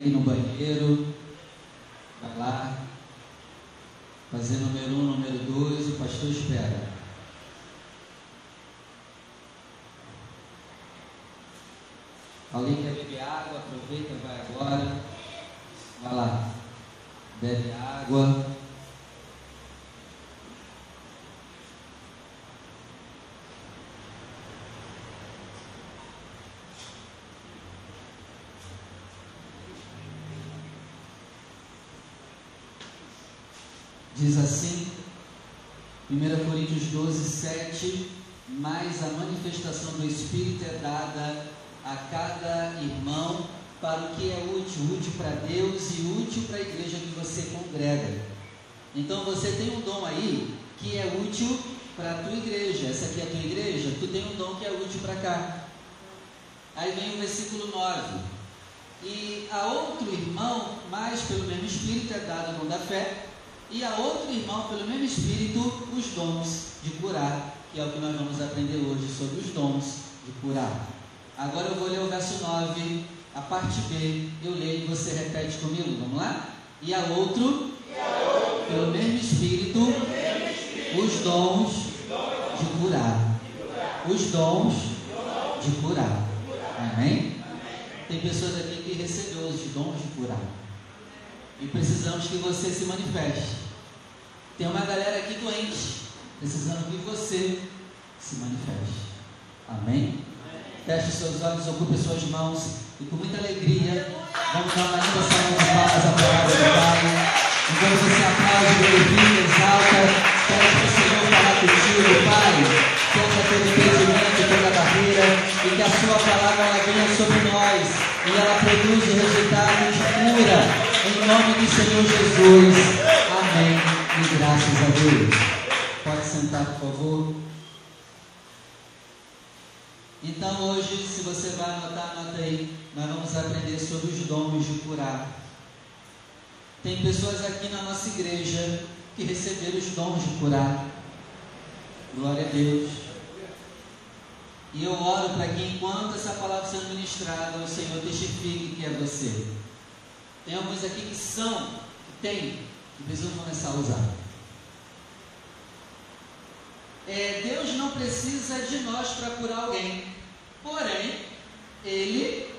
ir no banheiro, vai lá, fazer número um, número dois, o pastor espera. Alguém quer beber água? Aproveita, vai agora. Vai lá, bebe água. Diz assim, 1 Coríntios 12, 7, mas a manifestação do Espírito é dada a cada irmão para o que é útil, útil para Deus e útil para a igreja que você congrega. Então você tem um dom aí que é útil para a tua igreja. Essa aqui é a tua igreja, tu tem um dom que é útil para cá. Aí vem o versículo 9. E a outro irmão, mais pelo mesmo Espírito, é dado o dom da fé, e a outro irmão, pelo mesmo Espírito, os dons de curar, que é o que nós vamos aprender hoje sobre os dons de curar. Agora eu vou ler o verso 9, a parte B, eu leio e você repete comigo, vamos lá? E a outro, pelo mesmo Espírito, os dons de curar. Os dons de curar. Amém? Tem pessoas aqui que recebeu os dons de curar. E precisamos que você se manifeste. Tem uma galera aqui doente, precisando que você se manifeste. Amém? Feche seus olhos, ocupe suas mãos e com muita alegria vamos dar uma linda salva de palmas à palavra do Pai. Enquanto você aplaude, glorifica, exalta, espera que o Senhor falar contigo, Pai. Toca todo impedimento, toda barreira e que a sua palavra ela venha sobre nós e ela produza resultados de cura. Em nome do Senhor Jesus. Amém. E graças a Deus. Por favor. Então hoje, se você vai anotar, anota aí, nós vamos aprender sobre os dons de curar. Tem pessoas aqui na nossa igreja que receberam os dons de curar. Glória a Deus. E eu oro para que enquanto essa palavra sendo ministrada, o Senhor testifique que é você. Tem alguns aqui que são, que que precisam começar a usar. É, Deus não precisa de nós para curar alguém. Porém, Ele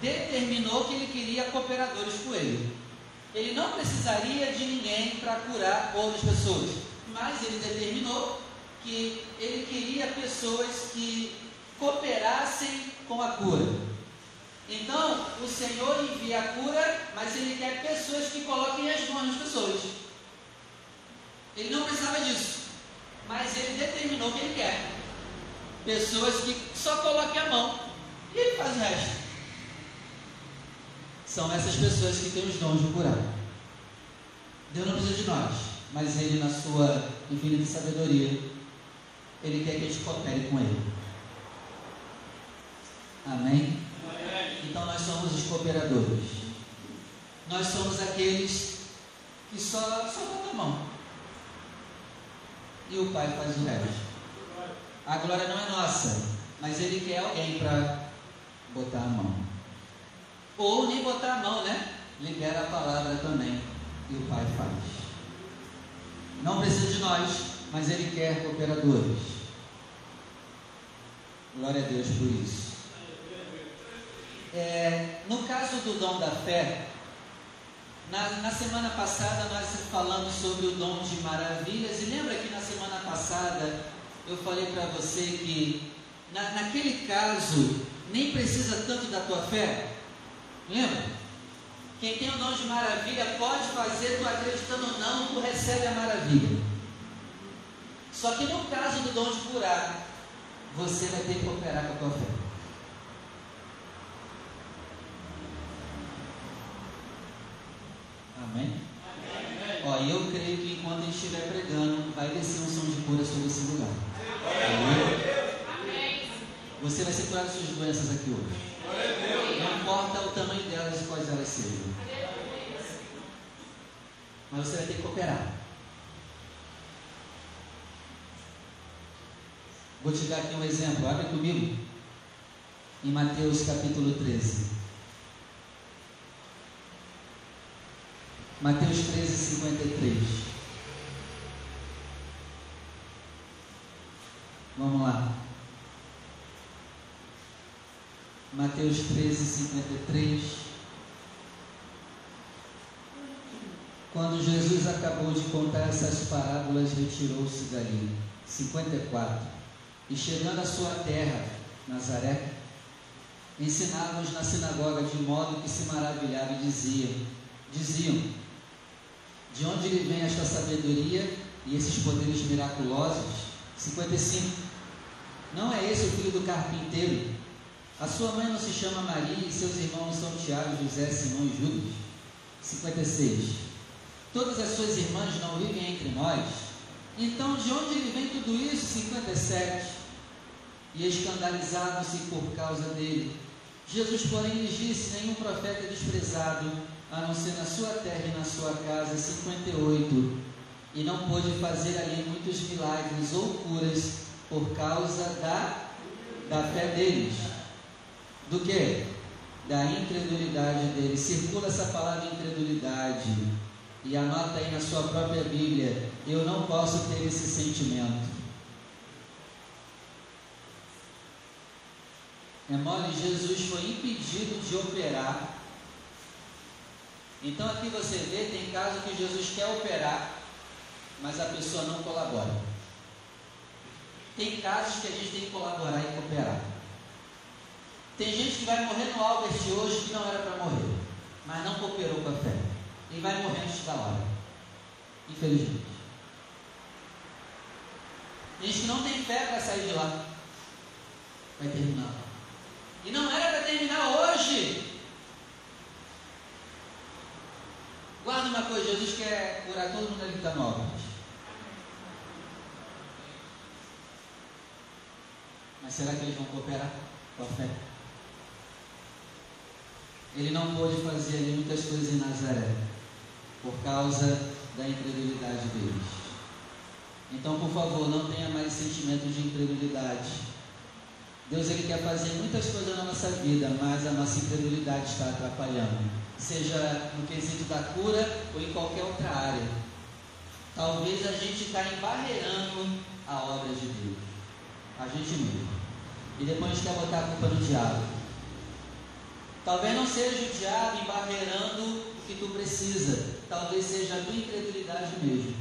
determinou que Ele queria cooperadores com Ele. Ele não precisaria de ninguém para curar outras pessoas. Mas Ele determinou que Ele queria pessoas que cooperassem com a cura. Então, o Senhor envia a cura, mas Ele quer pessoas que coloquem as mãos nas pessoas. Ele não precisava disso, mas Ele determinou que Ele quer. Pessoas que só coloquem a mão e Ele faz o resto. São essas pessoas que têm os dons de curar. Deus não precisa de nós, mas Ele, na sua infinita sabedoria, Ele quer que a gente coopere com Ele. Amém? Então nós somos os cooperadores. Nós somos aqueles que só, só a mão. E o Pai faz o resto. A glória não é nossa, mas Ele quer alguém para botar a mão. Ou nem botar a mão, né? Libera a palavra também. E o Pai faz. Não precisa de nós, mas Ele quer cooperadores. Glória a Deus por isso. É, no caso do dom da fé, na, na, semana passada nós falamos sobre o dom de maravilhas, e lembra que na semana passada eu falei para você que na, naquele caso nem precisa tanto da tua fé? Lembra? Quem tem o dom de maravilha pode fazer, tu acreditando ou não, tu recebe a maravilha. Só que no caso do dom de curar, você vai ter que cooperar com a tua fé. Amém? Amém. Ó, e eu creio que enquanto a gente estiver pregando, vai descer um som de cura sobre esse lugar. Amém. Você vai ser curado suas doenças aqui hoje. Não importa o tamanho delas e quais elas sejam. Mas você vai ter que cooperar. Vou te dar aqui um exemplo. Abre comigo. Em Mateus capítulo 13. Mateus 13, 53. Vamos lá. Mateus 13, 53. Quando Jesus acabou de contar essas parábolas, retirou-se dali. 54. E chegando à sua terra, Nazaré, ensinava-os na sinagoga de modo que se maravilhava e diziam, diziam, de onde lhe vem esta sabedoria e esses poderes miraculosos? 55. Não é esse o filho do carpinteiro? A sua mãe não se chama Maria e seus irmãos são Tiago, José, Simão e Judas? 56. Todas as suas irmãs não vivem entre nós? Então de onde lhe vem tudo isso? 57. E escandalizavam-se por causa dele. Jesus, porém, lhes disse: Nenhum profeta é desprezado, a não ser na sua terra e na sua casa. 58. E não pôde fazer ali muitos milagres ou curas por causa da, da fé deles. Do que? Da incredulidade deles. Circula essa palavra incredulidade. E anota aí na sua própria Bíblia. Eu não posso ter esse sentimento. É mole, Jesus foi impedido de operar. Então aqui você vê, tem caso que Jesus quer operar, mas a pessoa não colabora. Tem casos que a gente tem que colaborar e cooperar. Tem gente que vai morrer no Albert hoje que não era para morrer, mas não cooperou com a fé. E vai morrer antes da hora. Infelizmente. Tem gente que não tem fé para sair de lá. Vai terminar. E não era para terminar hoje. Guarda uma coisa, Jesus quer curar todo mundo ali que está no Mas será que eles vão cooperar com a fé? Ele não pôde fazer ali muitas coisas em Nazaré, por causa da incredulidade deles. Então, por favor, não tenha mais sentimento de incredulidade Deus ele quer fazer muitas coisas na nossa vida, mas a nossa incredulidade está atrapalhando. Seja no quesito da cura ou em qualquer outra área. Talvez a gente está embarreirando a obra de Deus. A gente mesmo. E depois a gente quer botar a culpa no diabo. Talvez não seja o diabo embarreirando o que tu precisa. Talvez seja a tua incredulidade mesmo.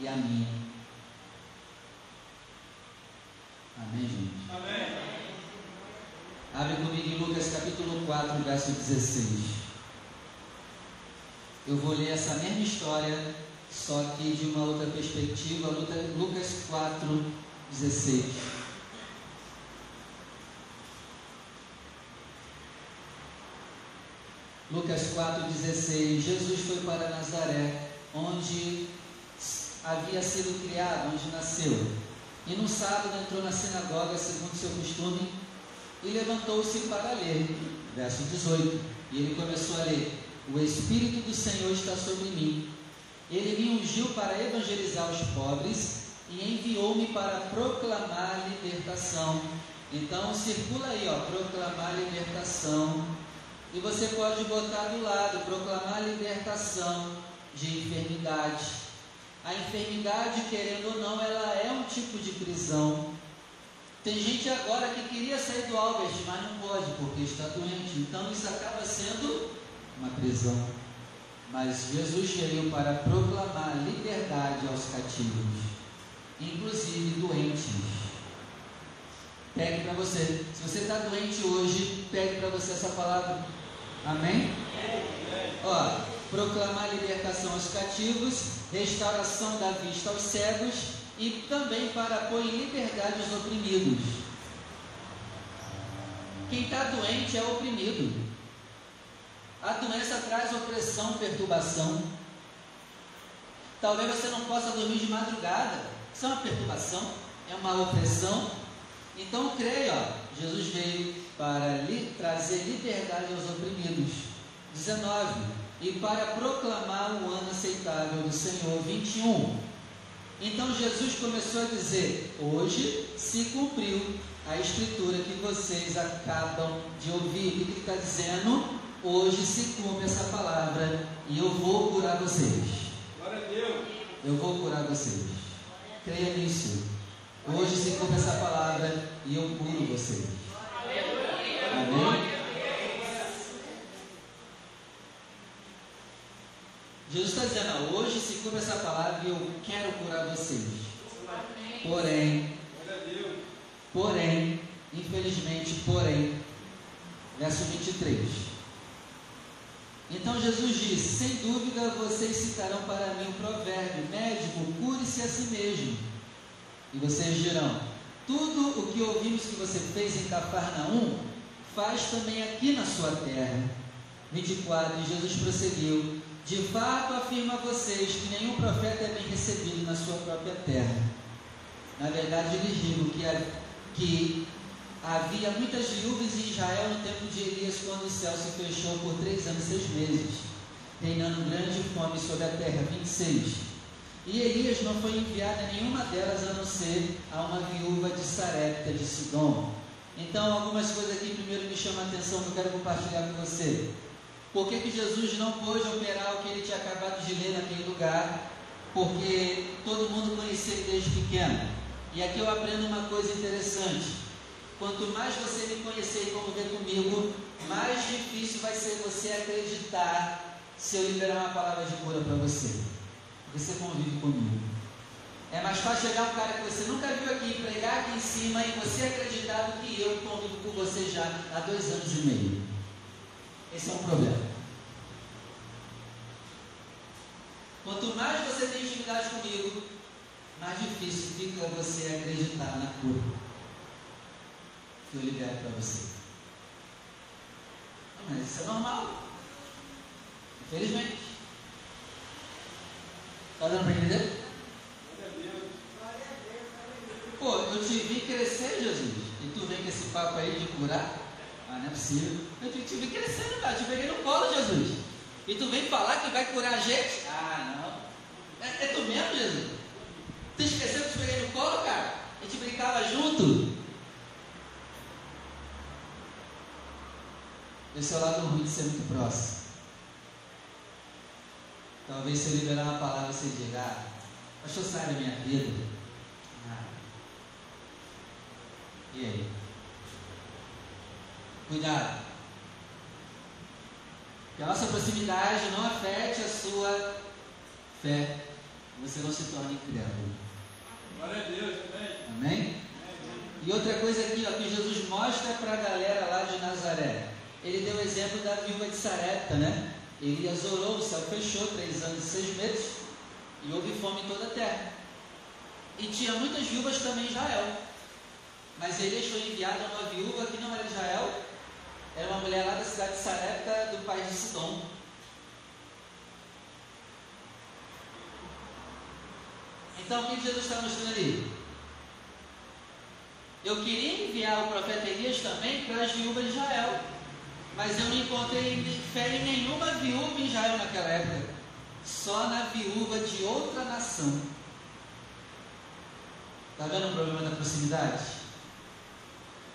E a minha. Amém, gente? Amém. Abre comigo em Lucas capítulo 4, verso 16. Eu vou ler essa mesma história, só que de uma outra perspectiva. Lucas 4, 16. Lucas 4,16 Jesus foi para Nazaré, onde havia sido criado, onde nasceu. E no sábado entrou na sinagoga, segundo seu costume, e levantou-se para ler. Verso 18. E ele começou a ler: O Espírito do Senhor está sobre mim. Ele me ungiu para evangelizar os pobres e enviou-me para proclamar a libertação. Então circula aí, ó, proclamar a libertação. E você pode botar do lado, proclamar a libertação de enfermidade. A enfermidade, querendo ou não, ela é um tipo de prisão. Tem gente agora que queria sair do Albert, mas não pode porque está doente. Então isso acaba sendo uma prisão. Mas Jesus veio para proclamar liberdade aos cativos, inclusive doentes. Pegue para você. Se você está doente hoje, pegue para você essa palavra. Amém? Ó, proclamar libertação aos cativos, restauração da vista aos cegos e também para pôr em liberdade os oprimidos. Quem está doente é oprimido. A doença traz opressão, perturbação. Talvez você não possa dormir de madrugada. Isso é uma perturbação, é uma opressão. Então creia, ó, Jesus veio para trazer liberdade aos oprimidos. 19. E para proclamar o ano aceitável do Senhor. 21 então Jesus começou a dizer: Hoje se cumpriu a escritura que vocês acabam de ouvir. O que está dizendo? Hoje se cumpre essa palavra e eu vou curar vocês. Glória a Deus. Eu vou curar vocês. Creia nisso. Hoje se cumpre essa palavra e eu curo vocês. Amém? Jesus está dizendo, hoje se cumpre essa palavra e eu quero curar vocês. Porém, porém, infelizmente, porém, verso 23. Então Jesus disse: Sem dúvida vocês citarão para mim o provérbio: Médico, cure-se a si mesmo. E vocês dirão: Tudo o que ouvimos que você fez em Cafarnaum, faz também aqui na sua terra. 24. E Jesus prosseguiu: De fato afirmo a vocês que nenhum profeta é bem recebido na sua própria terra. Na verdade, lhes digo que, que havia muitas viúvas em Israel no tempo de Elias, quando o céu se fechou por três anos e seis meses, reinando grande fome sobre a terra. 26. E Elias não foi enviado a nenhuma delas a não ser a uma viúva de Sarepta de Sidom. Então, algumas coisas aqui primeiro me chamam a atenção que eu quero compartilhar com você. Por que, que Jesus não pôde operar o que ele tinha acabado de ler naquele lugar? Porque todo mundo conhecia ele desde pequeno. E aqui eu aprendo uma coisa interessante. Quanto mais você me conhecer e conviver comigo, mais difícil vai ser você acreditar se eu liberar uma palavra de cura para você. Você convive comigo. É mais fácil chegar um cara que você nunca viu aqui, pregar aqui em cima e você acreditar do que eu convivo com você já há dois anos e meio. Esse é um problema. Quanto mais você tem intimidade comigo, mais difícil fica você acreditar na cura que eu libero para você. Mas isso é normal. Infelizmente. Está dando para entender? Pô, eu te vi crescer, Jesus. E tu vem com esse papo aí de curar? Ah, não é possível. Eu te, te vi crescendo, cara. Eu te peguei no colo, Jesus. E tu vem falar que vai curar a gente? Ah, não. É, é tu mesmo, Jesus? Tu esqueceu que eu te peguei no colo, cara? A gente brincava junto. Esse é o lado ruim de ser muito próximo. Talvez se eu liberar uma palavra você diga, ah, pastor, sai da minha vida. Ah. E aí? Cuidado. Que a nossa proximidade não afete a sua fé. Você não se torne incrédulo. Glória a Deus, amém. Amém? E outra coisa aqui, ó, que Jesus mostra para a galera lá de Nazaré. Ele deu o exemplo da viúva de Sarepta, né? Elias orou, o céu fechou, três anos e seis meses, e houve fome em toda a terra. E tinha muitas viúvas também em Israel. Mas Elias foi enviado a uma viúva que não era de Israel, era uma mulher lá da cidade de Sarepta, do país de Sidom. Então, o que Jesus está mostrando ali? Eu queria enviar o profeta Elias também para as viúvas de Israel. Mas eu não encontrei fé em nenhuma viúva em Israel naquela época. Só na viúva de outra nação. Está vendo o problema da proximidade?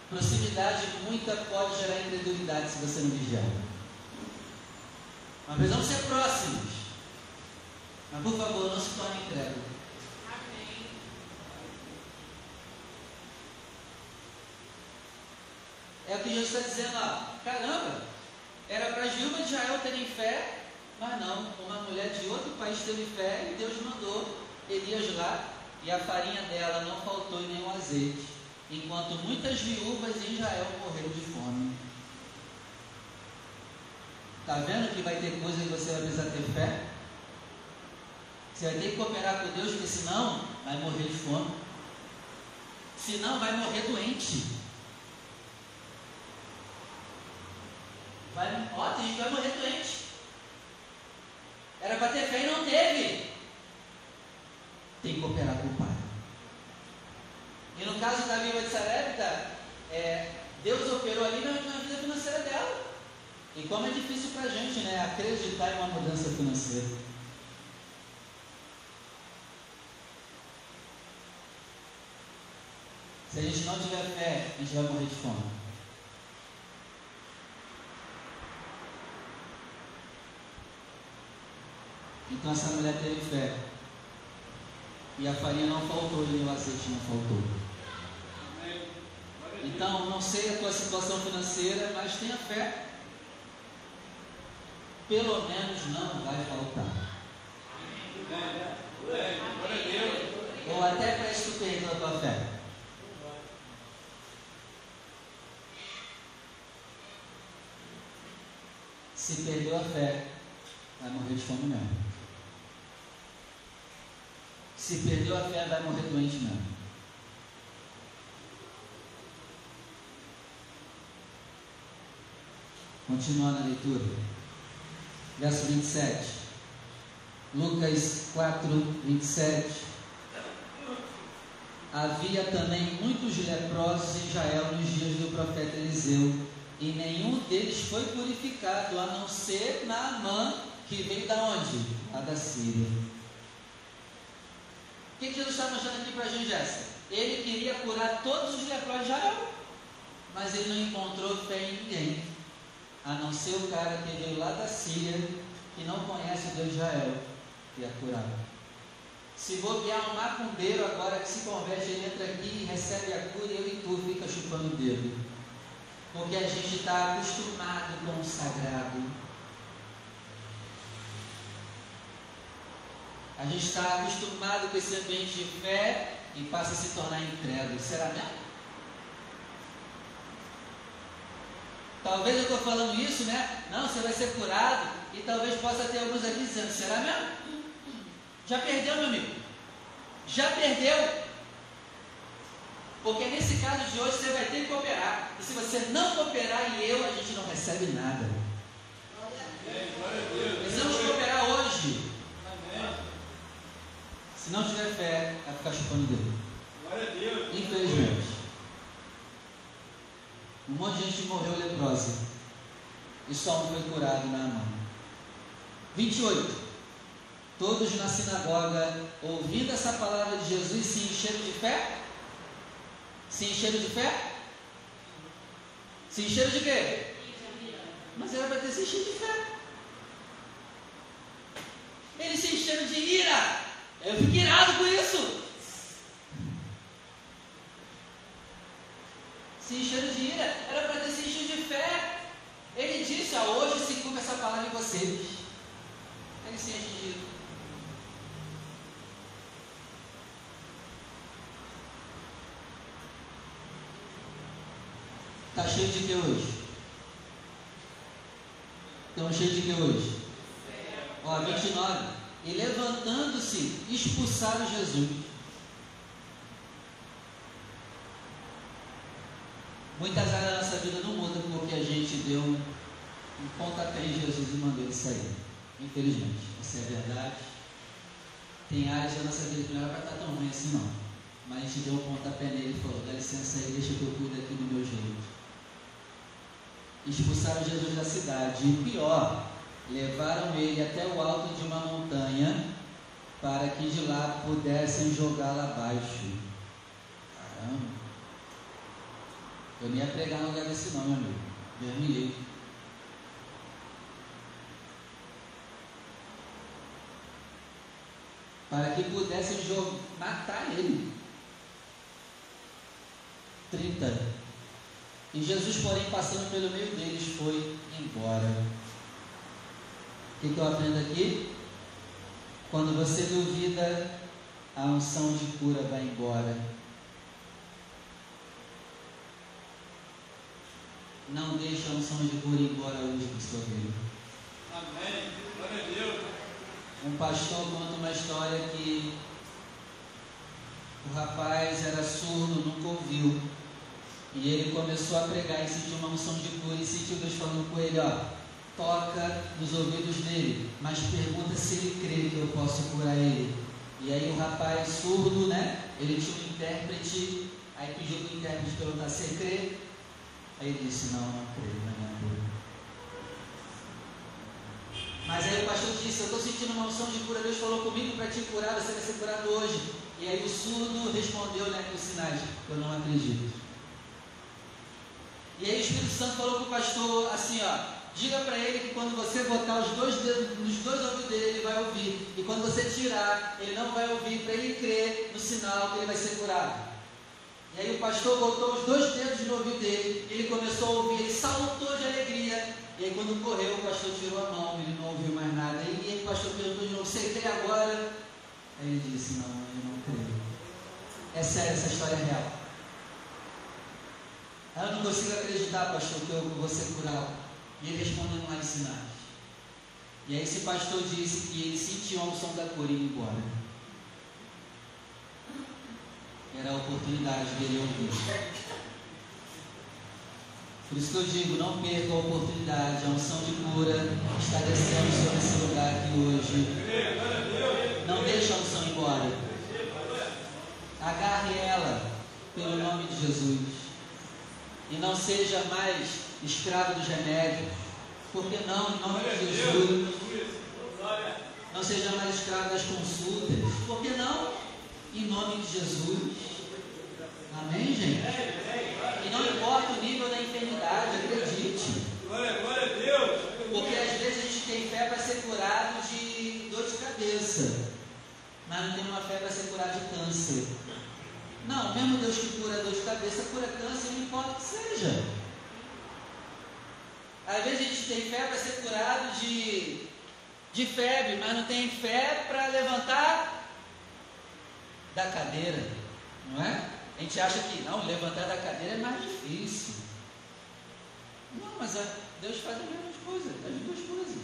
Proximidade muita pode gerar incredulidade se você não vigiar. Mas precisamos ser próximos. Mas por favor, não se torne incrédulo. É o que Jesus está dizendo, ó. Caramba, era para as viúvas de Israel terem fé, mas não. Uma mulher de outro país teve fé e Deus mandou Elias lá e a farinha dela não faltou e nem o azeite. Enquanto muitas viúvas em Israel morreram de fome. Está vendo que vai ter coisa que você vai precisar ter fé? Você vai ter que cooperar com Deus, porque senão vai morrer de fome. Senão vai morrer doente. Vai, ó, tem gente que vai morrer doente. Era para ter fé e não teve. Tem que cooperar com o Pai. E no caso da viúva de Sarepta, é, Deus operou ali na, na, vida financeira dela. E como é difícil para a gente né, acreditar em uma mudança financeira. Se a gente não tiver fé, a gente vai morrer de fome. Então essa mulher teve fé. E a farinha não faltou e o azeite não faltou. Então, não sei a tua situação financeira, mas tenha fé. Pelo menos não vai faltar. Ou até para perdeu a tua fé. Se perdeu a fé, vai morrer de fome mesmo. Se perdeu a fé, vai morrer doente mesmo. Continuando a leitura. Verso 27. Lucas 4, 27. Havia também muitos leprosos em Israel nos dias do profeta Eliseu, e nenhum deles foi purificado, a não ser Naamã, que veio da onde? Lá da Síria. O que, Jesus está mostrando aqui para a gente, Jéssica? Ele queria curar todos os leprosos de Israel, mas ele não encontrou fé em ninguém, a não ser o cara que veio lá da Síria, que não conhece o Deus de Israel, e é curado. Se bobear um macumbeiro agora que se converte, ele entra aqui recebe a cura e eu e tu fica chupando o dedo. Porque a gente está acostumado com o sagrado. A gente está acostumado com esse ambiente de fé e passa a se tornar incrédulo. Será mesmo? Talvez eu estou falando isso, né? Não, você vai ser curado. E talvez possa ter alguns aqui dizendo, será mesmo? Já perdeu, meu amigo? Já perdeu? Porque nesse caso de hoje você vai ter que cooperar. E se você não cooperar e eu, a gente não recebe nada. Precisamos cooperar hoje. Se não tiver fé, vai ficar chupando dedo. Glória a Deus. Infelizmente. Um monte de gente morreu leprosa. E só um foi curado na mão. 28. Todos na sinagoga, ouvindo essa palavra de Jesus, se encheram de fé? Se encheram de fé? Se encheram de quê? Mas era para ter se enchido de fé. Eles se encheram de ira. Eu fico irado com isso. Se encheram de ira. Era para ter se enchido de fé. Ele disse: ah, hoje se cumpre essa palavra em vocês. Ele se enche de ira. Está cheio de que hoje? Estão cheios de que hoje? Ó, 29. E levantando-se, expulsaram Jesus. Muitas áreas da nossa vida não mudam porque a gente deu um pontapé em Jesus e mandou ele sair. Infelizmente, essa é verdade. Tem áreas da nossa vida que não era para estar tão ruim assim não. Mas a gente deu um pontapé nele e falou, dá licença aí, deixa que eu cuido aqui do meu jeito. Expulsaram Jesus da cidade. E pior, levaram ele até o alto de uma montanha para que de lá pudessem jogá-lo abaixo. Caramba! Eu nem ia pregar no lugar desse não, meu amigo. Deus me livre. Para que pudessem matar ele. 30. E Jesus, porém, passando pelo meio deles, foi embora. O que, que eu aprendo aqui? Quando você duvida, a unção de cura vai embora. Não deixe a unção de cura ir embora hoje do seu vida. Amém. Glória a Deus. Um pastor conta uma história que o rapaz era surdo, nunca ouviu. E ele começou a pregar e sentiu uma unção de cura e sentiu Deus falando com ele, ó, toca nos ouvidos dele, mas pergunta se ele crê que eu posso curar ele. E aí o rapaz surdo, né? Ele tinha um intérprete, aí pediu para o intérprete perguntar se ele crê. Aí ele disse, não, não creio, não é cura. Mas aí o pastor disse, eu estou sentindo uma unção de cura, Deus falou comigo para te curar, você vai ser curado hoje. E aí o surdo respondeu né, com sinais, eu não acredito. E aí o Espírito Santo falou para o pastor assim, ó, diga para ele que quando você botar os dois dedos nos dois ouvidos dele, ele vai ouvir. E quando você tirar, ele não vai ouvir para ele crer no sinal que ele vai ser curado. E aí o pastor botou os dois dedos no ouvido dele, ele começou a ouvir, ele saltou de alegria. E aí quando correu, o pastor tirou a mão, ele não ouviu mais nada. E aí o pastor perguntou de novo, você crê agora? Aí ele disse, não, eu não creio. É sério, essa história é real. Eu não consigo acreditar, pastor, que eu vou ser curado. E ele respondeu mais sinais. E aí esse pastor disse que ele sentiu a unção da cura e embora era a oportunidade dele ouvir. Por isso que eu digo, não perca a oportunidade, a unção de cura está descendo sobre esse lugar aqui hoje. Não deixe a unção embora. Agarre ela pelo nome de Jesus. E não seja mais escravo dos remédios. Por que não, em nome de Jesus? Não seja mais escravo das consultas. Por que não? Em nome de Jesus. Amém, gente? E não importa o nível da enfermidade, acredite. Glória, glória a Deus. Porque às vezes a gente tem fé para ser curado de dor de cabeça, mas não tem uma fé para ser curado de câncer. Não, mesmo Deus que cura dor de cabeça, cura câncer, não importa o que seja. Às vezes a gente tem fé para ser curado de, de febre, mas não tem fé para levantar da cadeira, não é? A gente acha que não, levantar da cadeira é mais difícil. Não, mas a, Deus faz as mesmas coisas, as duas coisas.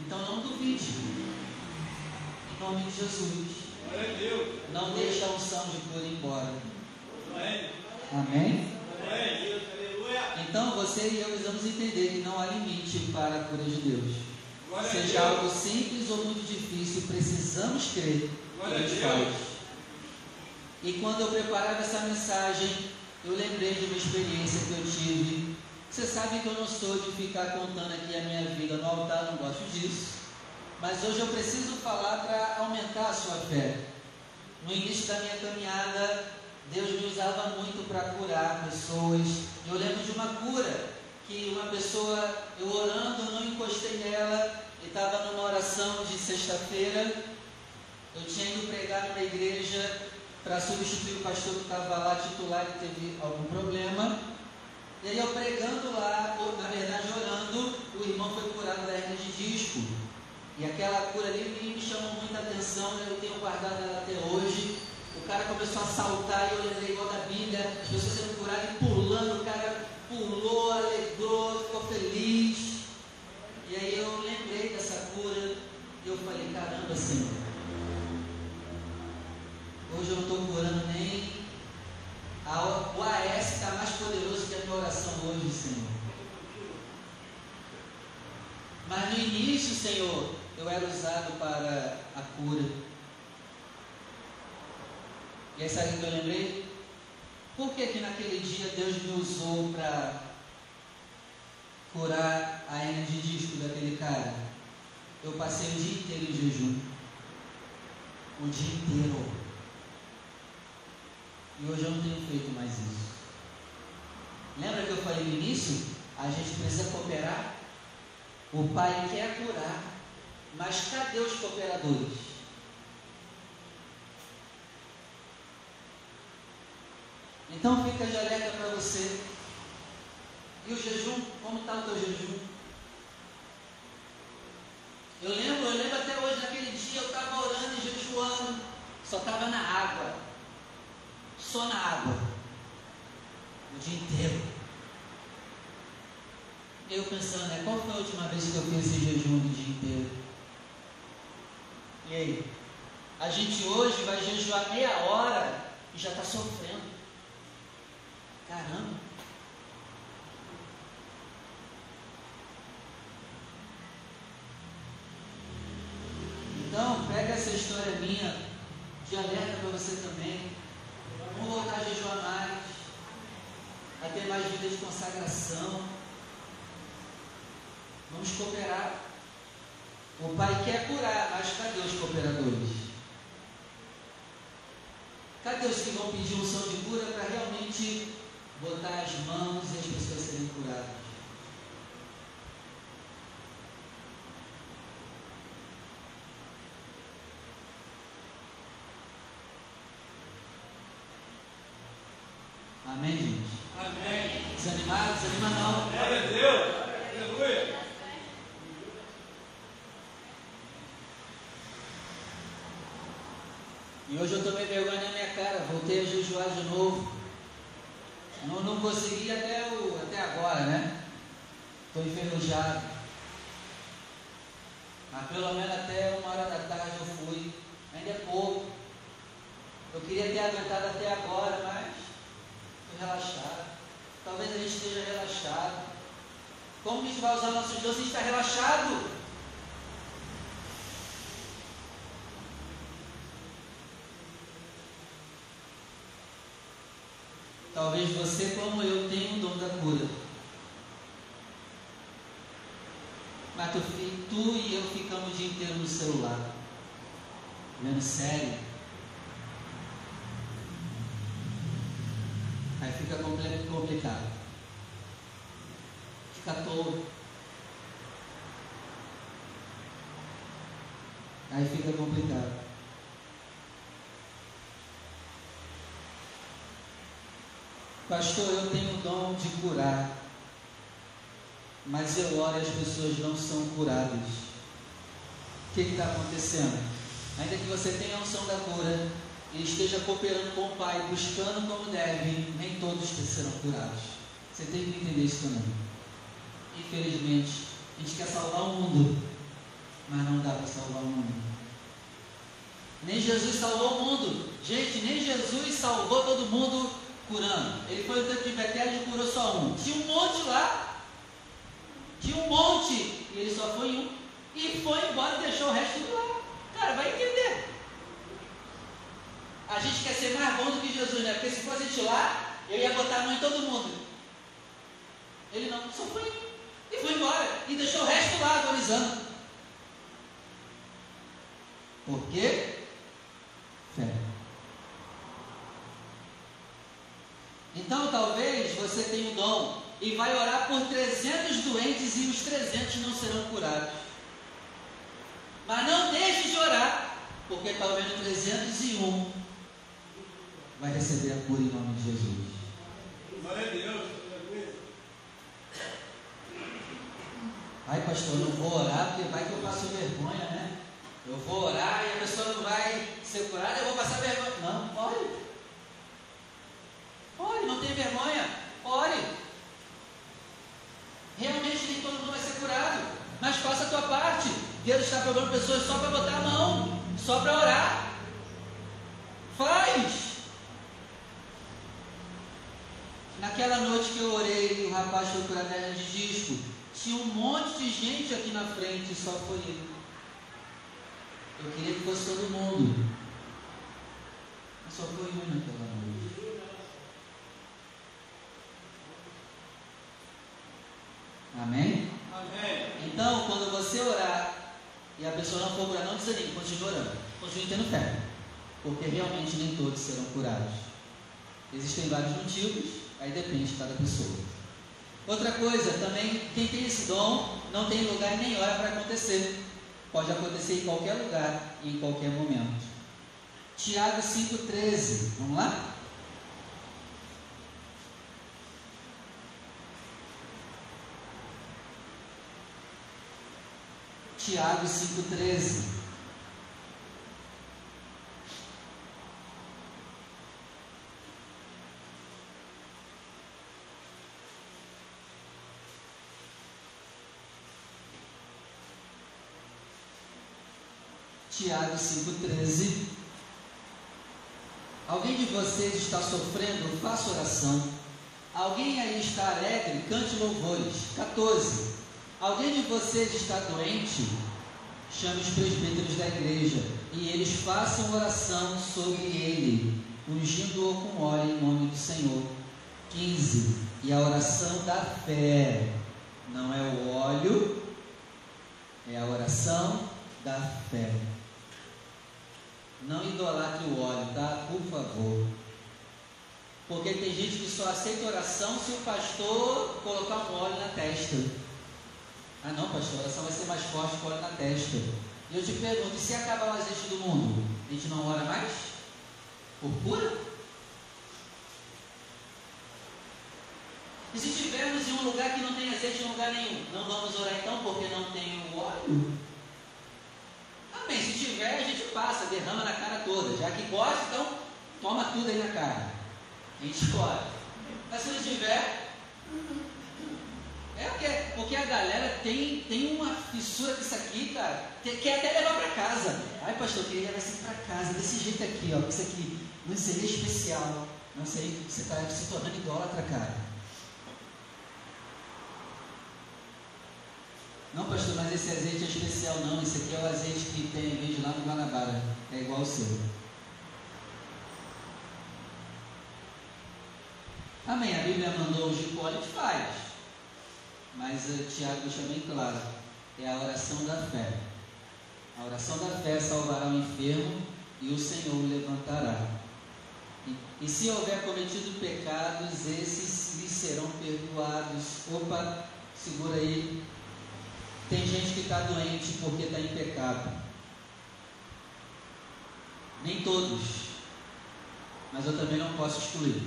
Então não duvide. Em nome de Jesus. Não deixe a unção de cura embora. Amém? Então você e eu precisamos entender que não há limite para a cura de Deus. Seja algo simples ou muito difícil, precisamos crer que Deus faz. E quando eu preparava essa mensagem, eu lembrei de uma experiência que eu tive. Você sabe que eu não sou de ficar contando aqui a minha vida no altar, não gosto disso. Mas hoje eu preciso falar para aumentar a sua fé. No início da minha caminhada, Deus me usava muito para curar pessoas. Eu lembro de uma cura que uma pessoa, eu orando, não encostei nela, e estava numa oração de sexta-feira. Eu tinha ido pregar numa igreja para substituir o pastor que estava lá titular e teve algum problema. E aí eu pregando lá, ou, na verdade orando, o irmão foi curado da hernia de disco. E aquela cura ali me chamou muita atenção, né? eu tenho guardado ela até hoje. O cara começou a saltar e eu lembrei igual da Bíblia, as pessoas sendo curadas e pulando, o cara pulou, alegrou, ficou feliz. E aí eu lembrei dessa cura e eu falei, caramba, Senhor, hoje eu não estou curando nem. A, o AS está mais poderoso que a minha oração hoje, Senhor. Mas no início, Senhor, eu era usado para a cura. E aí sabe o que eu lembrei? Por que, que naquele dia Deus me usou para curar a hernia de disco daquele cara? Eu passei o dia inteiro em jejum. O dia inteiro. E hoje eu não tenho feito mais isso. Lembra que eu falei no início? A gente precisa cooperar. O pai quer curar. Mas cadê os cooperadores? Então fica de alerta para você. E o jejum? Como está o teu jejum? Eu lembro, eu lembro até hoje, naquele dia eu estava orando e jejuando, só estava na água. Só na água. O dia inteiro. Eu pensando, né, qual foi a última vez que eu fiz esse jejum do dia inteiro? E aí? A gente hoje vai jejuar meia hora e já está sofrendo. Caramba! Então, pega essa história minha de alerta para você também. Vamos voltar a jejuar mais, ter mais vida de consagração. Vamos cooperar. O Pai quer curar, mas cadê os cooperadores? Cadê os que vão pedir unção de cura para realmente botar as mãos e as pessoas serem curadas. Amém, gente? Amém. Desanimado? Desanima não. Glória a Deus. Aleluia. E hoje eu tomei vergonha na minha cara. Voltei a jejuar de novo. Não, não consegui até, o, até agora, né? Estou enferrujado. Mas pelo menos até uma hora da tarde eu fui. Ainda é pouco. Eu queria ter aguentado até agora, mas estou relaxado. Talvez a gente esteja relaxado. Como a gente vai usar nossos dons se está relaxado? Talvez você, como eu, tenha o dom da cura. Mas tu, tu e eu ficamos o dia inteiro no celular, vendo série. Aí fica complicado. Fica tolo. Aí fica complicado. Pastor, eu tenho o dom de curar, mas eu oro e as pessoas não são curadas. O que está acontecendo? Ainda que você tenha a unção da cura e esteja cooperando com o Pai, buscando como deve, nem todos serão curados. Você tem que entender isso também. Infelizmente, a gente quer salvar o mundo, mas não dá para salvar o mundo. Nem Jesus salvou o mundo. Gente, nem Jesus salvou todo mundo curando. Ele foi no tanque de Betel e curou só um. Tinha um monte lá. Tinha um monte. E ele só foi um. E foi embora e deixou o resto tudo lá. Cara, vai entender. A gente quer ser mais bom do que Jesus, né? Porque se fosse gente lá, eu ia botar a mão em todo mundo. Ele não, só foi e foi embora. E deixou o resto lá agonizando. Por quê? Fé. Então talvez você tenha um dom e vai orar por 300 doentes e os 300 não serão curados. Mas não deixe de orar, porque talvez o 301 vai receber a cura em nome de Jesus. Glória a Deus. Ai, pastor, eu não vou orar porque vai que eu passo vergonha, né? Eu vou orar e a pessoa não vai ser curada, eu vou passar vergonha. Não, olha. Ore, não tenha vergonha. Ore. Realmente nem todo mundo vai ser curado. Mas faça a tua parte. Deus está procurando pessoas só para botar a mão, só para orar. Faz. Naquela noite que eu orei, o rapaz foi para a de disco. Tinha um monte de gente aqui na frente, só foi ele. Eu queria que fosse todo mundo. Mas só foi um naquela noite. Amém? Amém. Então, quando você orar e a pessoa não for curar, não desanime, continue orando. Continue tendo fé. Porque realmente nem todos serão curados. Existem vários motivos, aí depende de cada pessoa. Outra coisa, também, quem tem esse dom não tem lugar nem hora para acontecer. Pode acontecer em qualquer lugar e em qualquer momento. Tiago 5,13. Vamos lá? Tiago 5,13. Tiago 5,13. Alguém de vocês está sofrendo? Faça oração. Alguém aí está alegre? Cante louvores. 14. Alguém de vocês está doente? Chame os presbíteros da igreja e eles façam oração sobre ele, ungindo-o com óleo em nome do Senhor. 15. E a oração da fé não é o óleo, é a oração da fé. Não idolatre o óleo, tá? Por favor. Porque tem gente que só aceita oração se o pastor colocar um óleo na testa. Ah não, pastor, a oração vai ser mais forte óleo na testa. E eu te pergunto, se acabar o azeite do mundo, a gente não ora mais? Por cura? E se estivermos em um lugar que não tem azeite em lugar nenhum, não vamos orar então porque não tem o óleo? Amém. Se tiver, a gente passa, derrama na cara toda. Já que gosta, então toma tudo aí na cara. A gente escolhe. Mas se não tiver, é porque, porque a galera tem, tem uma fissura com isso aqui, cara. Quer até levar para casa. Ai, pastor, eu queria levar isso para casa, desse jeito aqui, ó. Isso aqui não seria especial. Não sei, você está se tornando idólatra, cara. Não, pastor, mas esse azeite é especial, não. Esse aqui é o azeite que tem, vende lá no Guanabara. É igual ao seu. Amém. A Bíblia mandou o gente faz. Mas uh, Tiago deixa bem claro: é a oração da fé. A oração da fé salvará o enfermo e o Senhor o levantará. E, e se houver cometido pecados, esses lhe serão perdoados. Opa, segura aí. Tem gente que está doente porque está em pecado. Nem todos. Mas eu também não posso excluir.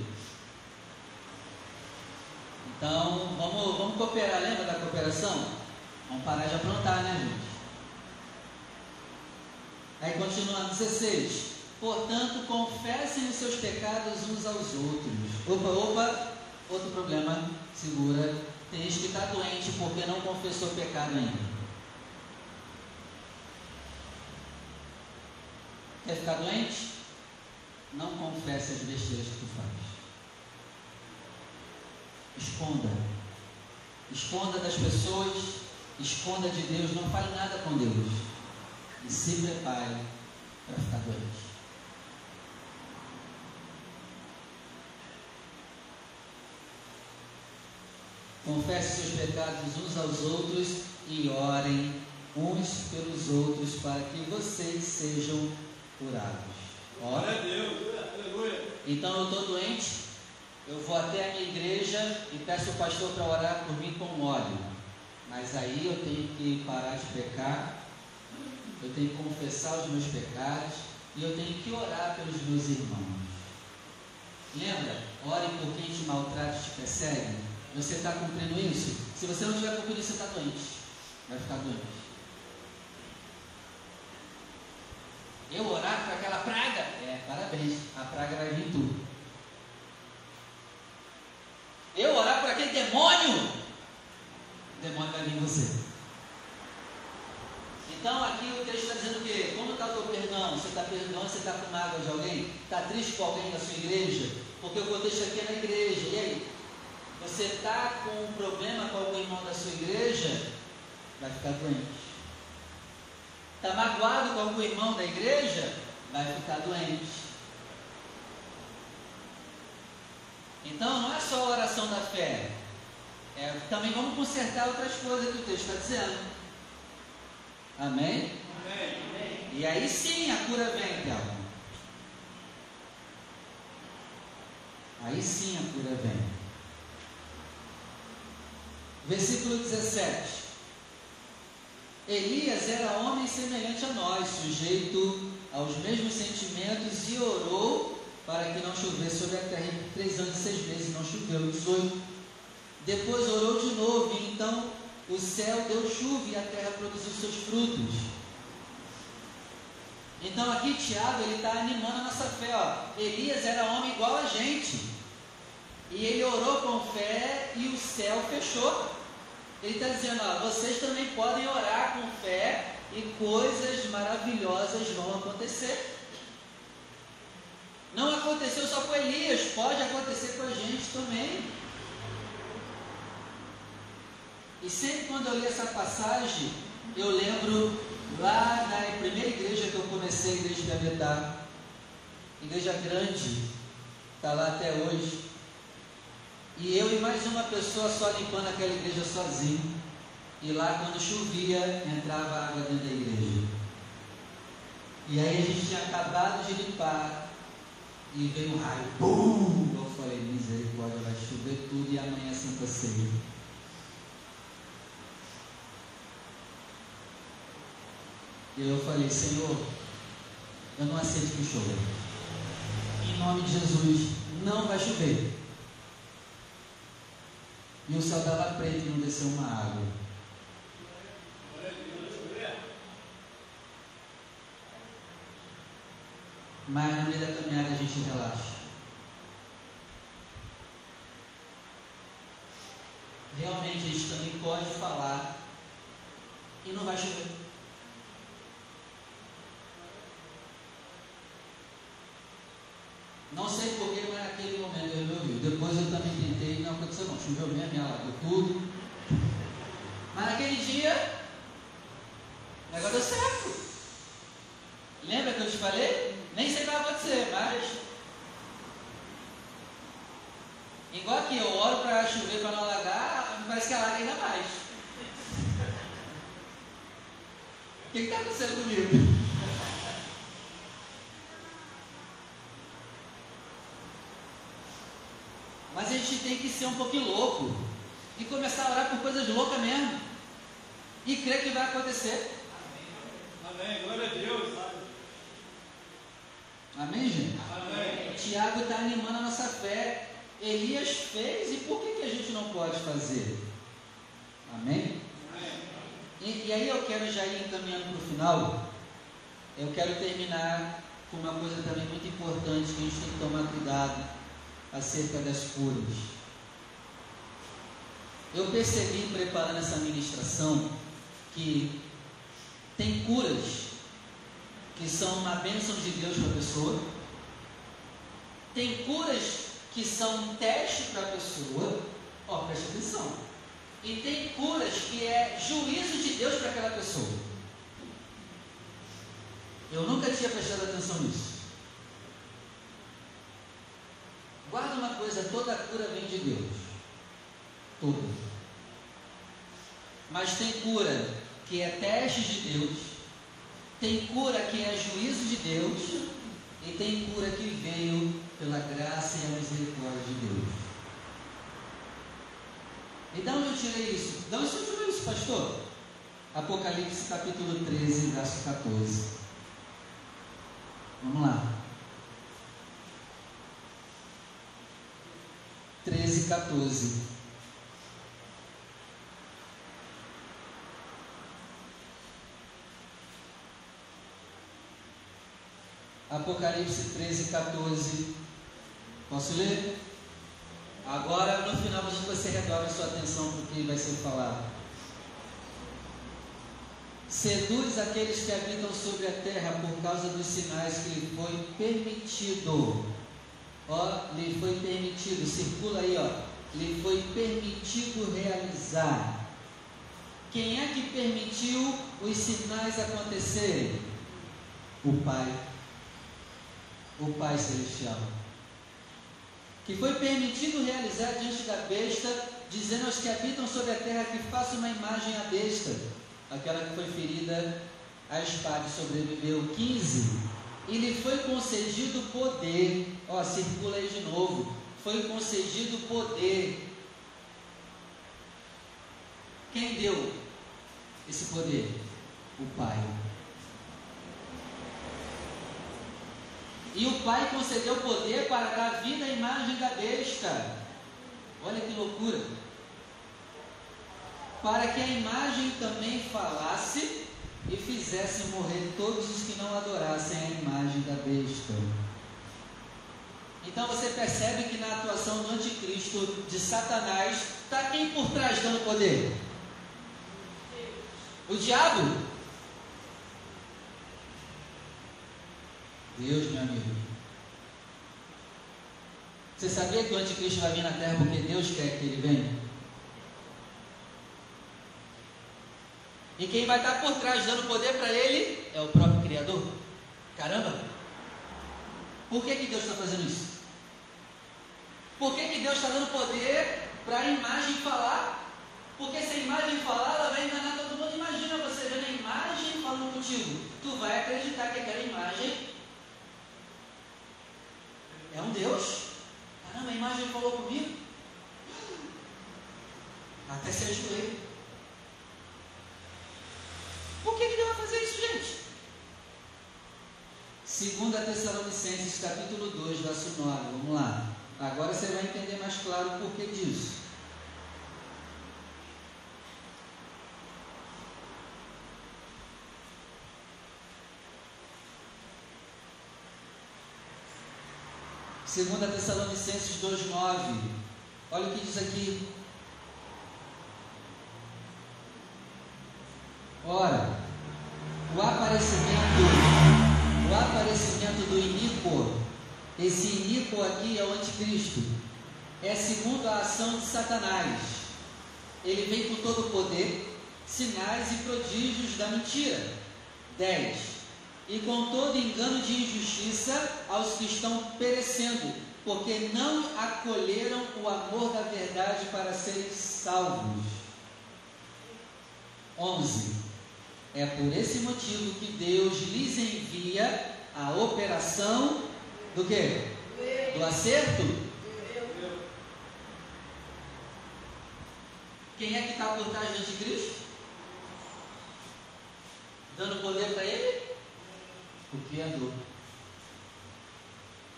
Então, vamos, vamos cooperar, lembra da cooperação? Vamos parar de aprontar, né, gente? Aí continuando, 16. Portanto, confessem os seus pecados uns aos outros. Opa, opa, outro problema, segura. Tem gente que está doente porque não confessou pecado ainda. Quer ficar doente? Não confesse as besteiras que tu faz. Esconda. Esconda das pessoas, esconda de Deus, não fale nada com Deus. E se prepare para ficar doente. Confesse seus pecados uns aos outros e orem uns pelos outros para que vocês sejam curados. Ora. Deus. Então eu estou doente, eu vou até a minha igreja e peço o pastor para orar por mim com óleo. Mas aí eu tenho que parar de pecar, eu tenho que confessar os meus pecados e eu tenho que orar pelos meus irmãos. Lembra? Ore por quem te maltrata e te persegue. Você está cumprindo isso? Se você não estiver cumprindo isso, você está doente. Vai ficar doente. Eu orar para aquela praga? É, parabéns. A praga vai vir tudo. Eu orar por aquele demônio, o demônio vai vir em você. Então aqui o texto está dizendo que, como está o teu perdão? Você está perdoando, você está com mágoa de alguém? Está triste com alguém da sua igreja? Porque o contexto aqui é na igreja. E aí? Você está com um problema com algum irmão da sua igreja? Vai ficar doente. Está magoado com algum irmão da igreja? Vai ficar doente. Então não é só a oração da fé. É, também vamos consertar outras coisas que o texto está dizendo. Amém? Amém. E aí sim a cura vem, Thelma. Aí sim a cura vem. Versículo 17. Elias era homem semelhante a nós, sujeito aos mesmos sentimentos, e orou para que não chovesse sobre a terra três anos e seis meses, não choveu. 18. Depois orou de novo, e então o céu deu chuva e a terra produziu seus frutos. Então aqui Tiago ele está animando a nossa fé. Ó. Elias era homem igual a gente. E ele orou com fé e o céu fechou. Ele está dizendo, ó, vocês também podem orar com fé e coisas maravilhosas vão acontecer. Não aconteceu só com Elias, pode acontecer com a gente também. E sempre quando eu li essa passagem, eu lembro lá na primeira igreja que eu comecei, a igreja de Abedá, igreja grande, está lá até hoje. E eu e mais uma pessoa só limpando aquela igreja sozinho. E lá quando chovia, entrava água dentro da igreja. E aí a gente tinha acabado de limpar e veio um raio, bum! Eu falei, misericórdia, vai chover tudo e amanhã é Santa Ceia. E eu falei, Senhor, eu não aceito que chova. Em nome de Jesus, não vai chover. E o céu estava preto e não desceu uma água. Mas no meio da caminhada a gente relaxa. Realmente a gente também pode falar e não vai chover. Não sei porquê, mas naquele momento eu me ouvi. Depois eu também tentei não aconteceu não. Choveu mesmo, me alagou tudo. Mas naquele dia, o negócio deu certo. Lembra que eu te falei? Vai acontecer, mas. Igual aqui, eu oro para chover para não alagar, parece que alaga ainda mais. O que está acontecendo comigo? Mas a gente tem que ser um pouquinho louco e começar a orar por coisas loucas mesmo. E crer que vai acontecer. Amém. Glória a Deus. Amém, gente? Amém. Tiago está animando a nossa fé. Elias fez e por que, que a gente não pode fazer? Amém? Amém. E, e aí eu quero já ir encaminhando para o final. Eu quero terminar com uma coisa também muito importante que a gente tem que tomar cuidado acerca das curas. Eu percebi preparando essa ministração que tem curas que são uma bênção de Deus para a pessoa, tem curas que são um teste para a pessoa, ó, preste atenção, e tem curas que é juízo de Deus para aquela pessoa. Eu nunca tinha prestado atenção nisso. Guarda uma coisa, toda cura vem de Deus. Toda. Mas tem cura que é teste de Deus tem cura que é juízo de Deus e tem cura que veio pela graça e a misericórdia de Deus. E de onde eu tirei isso? De onde você tirou isso, pastor? Apocalipse capítulo 13, verso 14. Vamos lá. 13, 14. Apocalipse 13, 14. Posso ler? Agora, no final, você redobre sua atenção porque vai ser falado. Seduz aqueles que habitam sobre a terra por causa dos sinais que lhe foi permitido. Ó, lhe foi permitido, circula aí, ó. Lhe foi permitido realizar. Quem é que permitiu os sinais acontecerem? O Pai o Pai Celestial, que foi permitido realizar diante da besta, dizendo aos que habitam sobre a terra que faça uma imagem à besta, aquela que foi ferida a espada e sobreviveu. 15. E lhe foi concedido poder, ó, circula aí de novo, foi concedido poder. Quem deu esse poder? O Pai. E o Pai concedeu poder para dar vida à imagem da besta. Olha que loucura! Para que a imagem também falasse e fizesse morrer todos os que não adorassem a imagem da besta. Então você percebe que na atuação do anticristo de Satanás está quem por trás dando poder? O diabo? Deus, meu amigo. Você sabia que o anticristo vai vir na terra porque Deus quer que ele venha? E quem vai estar por trás dando poder para ele é o próprio Criador. Caramba! Por que, que Deus está fazendo isso? Por que, que Deus está dando poder para a imagem falar? Porque se a imagem falar, ela vai enganar todo mundo. Imagina você vendo a imagem falando contigo. Tu vai acreditar 2 Tessalonicenses capítulo 2, verso 9. Vamos lá. Agora você vai entender mais claro o porquê disso. Segunda Tessalonicenses 2:9. Olha o que diz aqui. Ora, o aparecimento do iníquo, esse iníquo aqui é o anticristo, é segundo a ação de Satanás. Ele vem com todo o poder, sinais e prodígios da mentira. 10 e com todo engano de injustiça aos que estão perecendo, porque não acolheram o amor da verdade para serem salvos. 11. É por esse motivo que Deus lhes envia a operação do que? Do acerto? Quem é que está por trás do anticristo? Dando poder para ele? o Criador.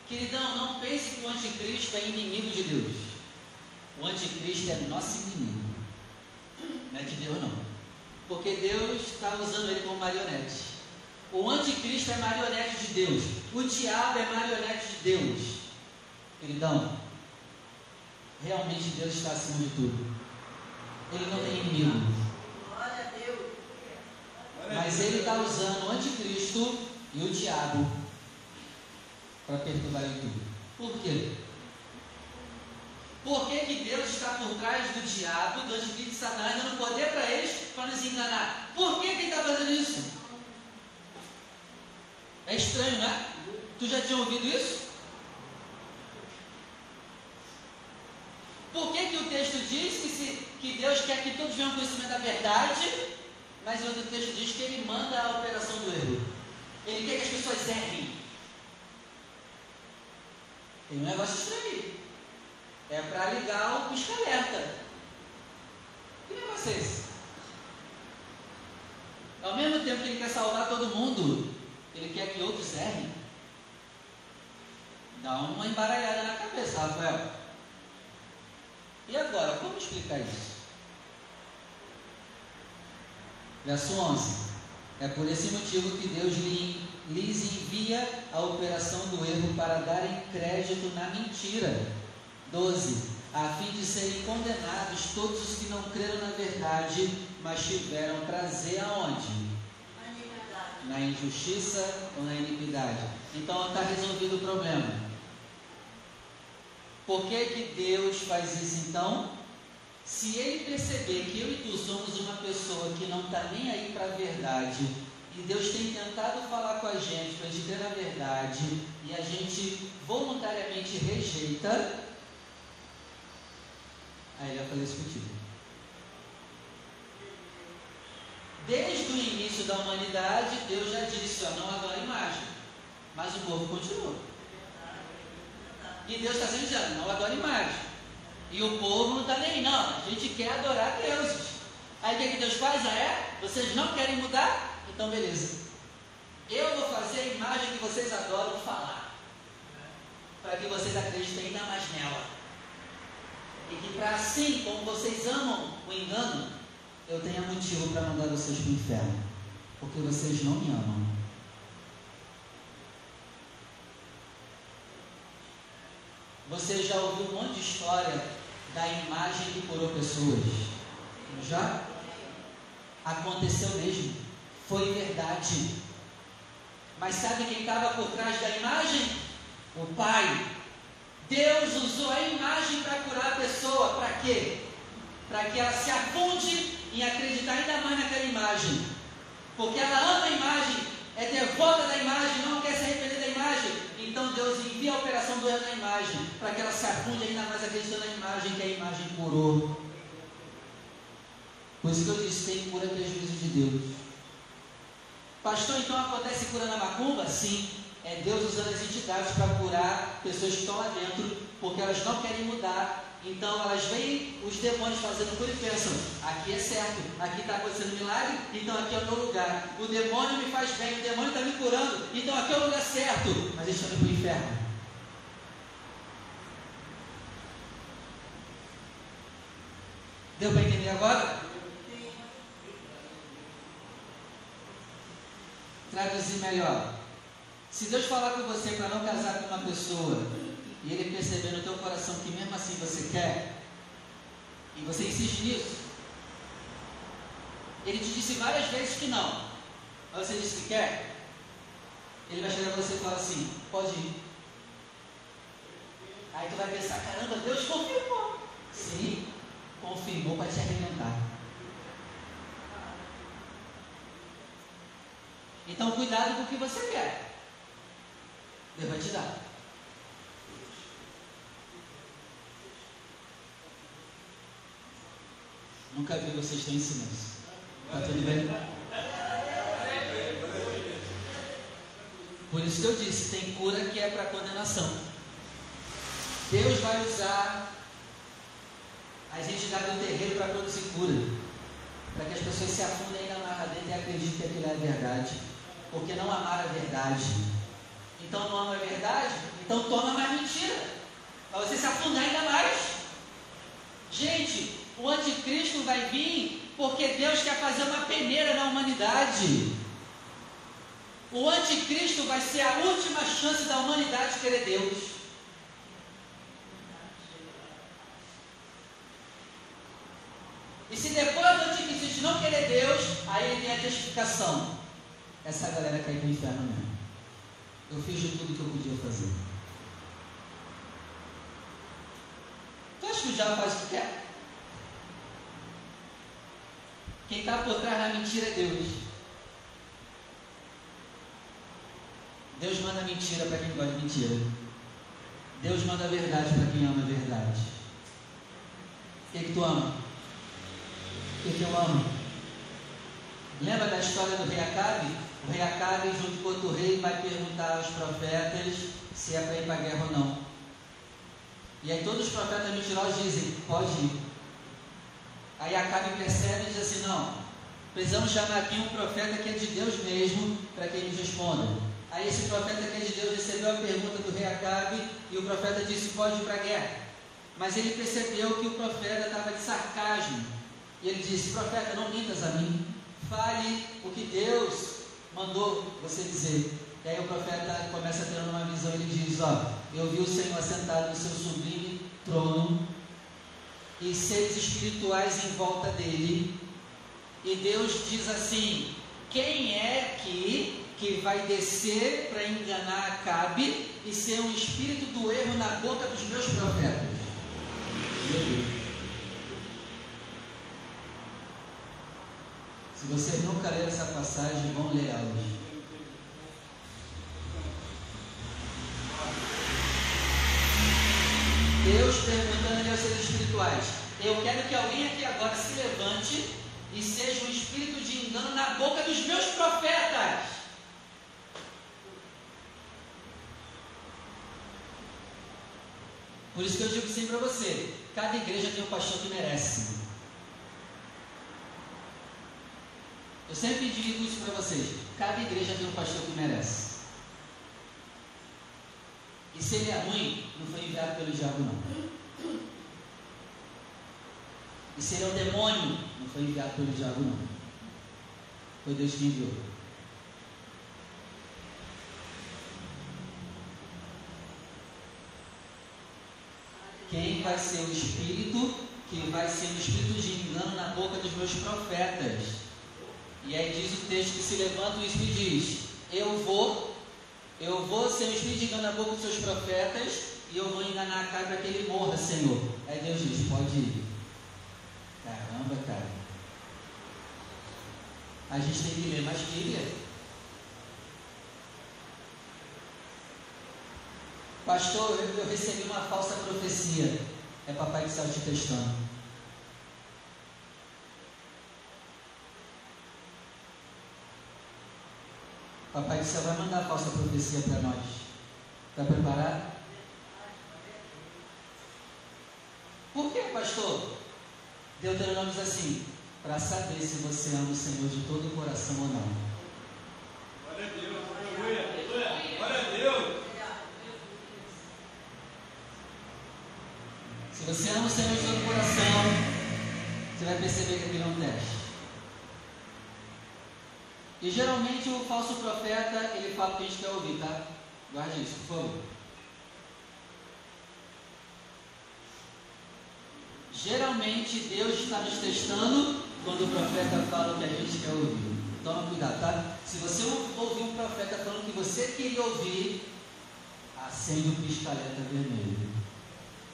Queridão, não pense que o anticristo é inimigo de Deus. O anticristo é nosso inimigo. Não é de Deus não. Porque Deus está usando ele como marionete. O anticristo é marionete de Deus. O diabo é marionete de Deus. Queridão, realmente Deus está acima de tudo. Ele não tem inimigo. Mas ele está usando o anticristo e o diabo para perturbar em tudo. Por quê? Por que, que Deus está por trás do diabo, do anticristo de Satanás, dando poder para eles para nos enganar? Por que, que ele está fazendo isso? Estranho, né? Tu já tinha ouvido isso? Por que, que o texto diz que, se, que Deus quer que todos venham conhecimento da verdade, mas outro texto diz que ele manda a operação do erro? Ele quer que as pessoas errem. Tem um negócio estranho. É para ligar o pisca-alerta. Que negócio é esse? Ao mesmo tempo que ele quer salvar todo mundo, ele quer que outros errem. Dá uma embaralhada na cabeça, Rafael. E agora, como explicar isso? Verso 11. É por esse motivo que Deus lhes envia a operação do erro para darem crédito na mentira. 12. A fim de serem condenados todos os que não creram na verdade, mas tiveram prazer aonde? Na injustiça ou na iniquidade. Então está resolvido o problema. Por que, que Deus faz isso então? Se ele perceber que eu e tu somos uma pessoa que não está nem aí para a verdade, e Deus tem tentado falar com a gente para a crer na verdade, e a gente voluntariamente rejeita, aí ele vai fazer isso contigo. Desde o início da humanidade, Deus já disse, ó, não adora imagem. Mas o povo continua. E Deus está sempre dizendo, não adora imagem. E o povo não está nem não. A gente quer adorar deuses. Aí o que, é que Deus faz? Ah, é? Vocês não querem mudar? Então beleza. Eu vou fazer a imagem que vocês adoram falar. Para que vocês acreditem ainda mais nela. E que para assim, como vocês amam o engano, eu tenha motivo para mandar vocês para o inferno. Porque vocês não me amam. Você já ouviu um monte de história da imagem que curou pessoas. Já? Aconteceu mesmo. Foi verdade. Mas sabe quem estava por trás da imagem? O Pai. Deus usou a imagem para curar a pessoa. Para quê? Para que ela se afunde em acreditar ainda mais naquela imagem. Porque ela ama a imagem, é devota da imagem, não quer se arrepender da imagem. Então Deus envia a operação do na imagem, para que ela se afunde ainda mais acreditando na imagem, que a imagem curou. Por isso que eu disse, tem cura que é juízo de Deus. Pastor, então acontece cura na macumba? Sim. É Deus usando as entidades para curar pessoas que estão lá dentro, porque elas não querem mudar. Então elas veem os demônios fazendo cura e pensam: aqui é certo, aqui está acontecendo milagre, então aqui é o meu lugar. O demônio me faz bem, o demônio está me curando, então aqui é o lugar certo. Mas eles estão indo para o inferno. Deu para entender agora? Traduzir melhor. Se Deus falar com você para não casar com uma pessoa e ele perceber no teu coração que mesmo assim você quer, e você insiste nisso, ele te disse várias vezes que não, mas você disse que quer, ele vai chegar para você e falar assim, pode ir. Aí tu vai pensar, caramba, Deus confirmou. Sim, confirmou para te arrebentar. Então cuidado com o que você quer. Deus vai te dar. Nunca vi vocês tão em silêncio. Está tudo bem? Por isso que eu disse, tem cura que é para condenação. Deus vai usar as entidades do terreiro para produzir cura. Para que as pessoas se afundem na dentro e acreditem que aquilo é verdade. Porque não amaram a verdade. Então não ama a verdade? Então toma mais mentira. Para você se afundar ainda mais. Gente, o anticristo vai vir porque Deus quer fazer uma peneira na humanidade. O anticristo vai ser a última chance da humanidade querer Deus. E se depois do anticristo não querer Deus, aí ele tem a justificação. Essa galera cai no inferno mesmo. Eu fiz de tudo que eu podia fazer. Tu acha que o diabo faz o que quer? Quem está por trás da mentira é Deus. Deus manda mentira para quem gosta de mentira. Deus manda verdade para quem ama a verdade. O que, que tu ama? O que, que eu amo? Lembra da história do rei Acabe? O rei Acabe, junto com outro rei, vai perguntar aos profetas se é para ir para a guerra ou não. E aí todos os profetas mentirosos dizem, pode ir. Aí Acabe percebe e diz assim, não, precisamos chamar aqui um profeta que é de Deus mesmo, para que ele responda. Aí esse profeta que é de Deus recebeu a pergunta do rei Acabe e o profeta disse, pode ir para a guerra. Mas ele percebeu que o profeta estava de sarcasmo. E ele disse, profeta, não mintas a mim, fale o que Deus mandou você dizer. E aí o profeta começa a ter uma visão, ele diz, ó, eu vi o Senhor assentado no seu sublime trono, e seres espirituais em volta dele. E Deus diz assim: quem é que, que vai descer para enganar Acabe e ser um espírito do erro na boca dos meus profetas? Se vocês nunca leram essa passagem, vão ler hoje. Deus perguntando aos seres espirituais: Eu quero que alguém aqui agora se levante e seja um espírito de engano na boca dos meus profetas. Por isso que eu digo sempre para você: cada igreja tem um pastor que merece. Eu sempre digo isso para vocês: cada igreja tem um pastor que merece. E se ele é ruim, não foi enviado pelo diabo, não. E se ele é um demônio, não foi enviado pelo diabo, não. Foi Deus que enviou. Quem vai ser o espírito que vai ser o espírito de engano na boca dos meus profetas? E aí diz o texto que se levanta o espírito e diz: Eu vou eu vou ser um espírito de engano na boca dos seus profetas e eu vou enganar a cara para que ele morra, Senhor. Aí Deus diz: pode ir. Caramba, cara. A gente tem que ler mais Bíblia. Pastor, eu recebi uma falsa profecia. É papai que está te testando. Papai do céu vai mandar a falsa profecia para nós. Está preparado? Por que, pastor? Deuteronômio diz assim: para saber se você ama o Senhor de todo o coração ou não. Glória a Deus, aleluia, glória a Deus. Se você ama o Senhor de todo o coração, você vai perceber que aquilo é um teste. E geralmente o falso profeta, ele fala o que a gente quer ouvir, tá? Guarde isso, por favor. Geralmente Deus está nos testando quando o profeta fala o que a gente quer ouvir. Toma cuidado, tá? Se você ouvir um profeta falando que você queria ouvir, acende o piscaleta vermelho.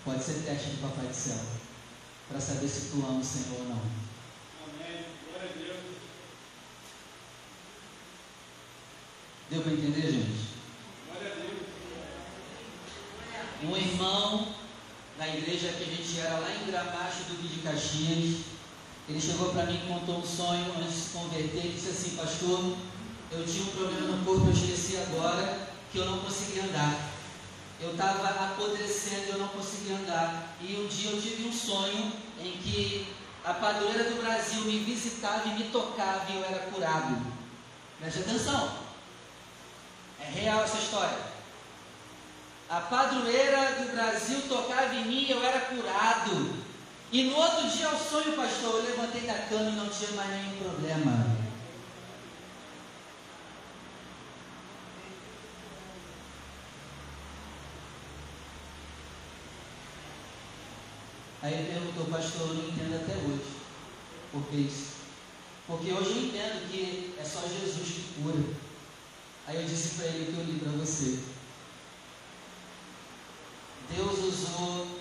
Pode ser teste do Papai do Céu. Para saber se tu ama o Senhor ou não. Amém. Glória a Deus. Deu para entender, gente? Glória a Deus. Um irmão da igreja que a gente era lá em Gramacho do Rio de Caxias, ele chegou para mim e contou um sonho antes de se converter. Ele disse assim: Pastor, eu tinha um problema no corpo, eu esqueci agora que eu não conseguia andar. Eu estava apodrecendo, eu não conseguia andar. E um dia eu tive um sonho em que a padroeira do Brasil me visitava e me tocava e eu era curado. Preste atenção. É real essa história. A padroeira do Brasil tocava em mim eu era curado. E no outro dia ao sonho, pastor, eu levantei da cama e não tinha mais nenhum problema. Aí ele perguntou, pastor, eu não entendo até hoje. Por que isso? Porque hoje eu entendo que é só Jesus que cura. Aí eu disse para ele que eu li para você. Deus usou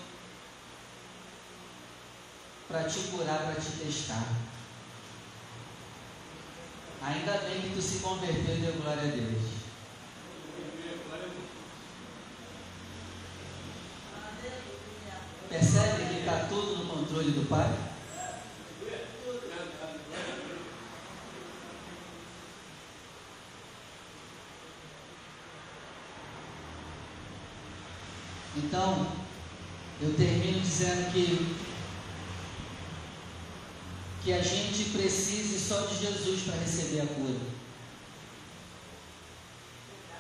para te curar, para te testar. Ainda bem que tu se converteu e deu glória a Deus. Percebe que está tudo no controle do Pai? Então, eu termino dizendo que que a gente precise só de Jesus para receber a cura.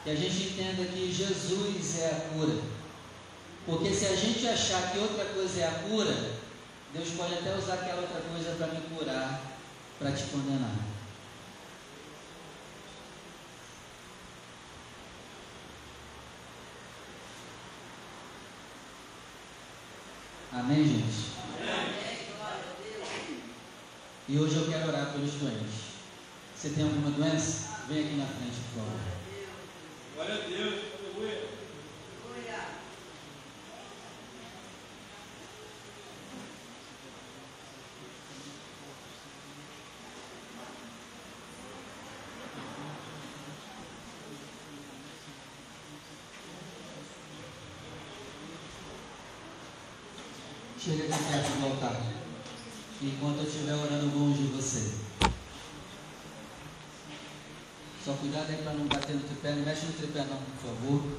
Que a gente entenda que Jesus é a cura. Porque se a gente achar que outra coisa é a cura, Deus pode até usar aquela outra coisa para me curar, para te condenar. Amém, gente? E hoje eu quero orar pelos doentes. Você tem alguma doença? Vem aqui na frente, por favor. Glória a Deus. Aleluia. Chega aqui perto do altar. Enquanto eu estiver orando longe de você. Só cuidado aí para não bater no tripé. Não mexe no tripé não, por favor.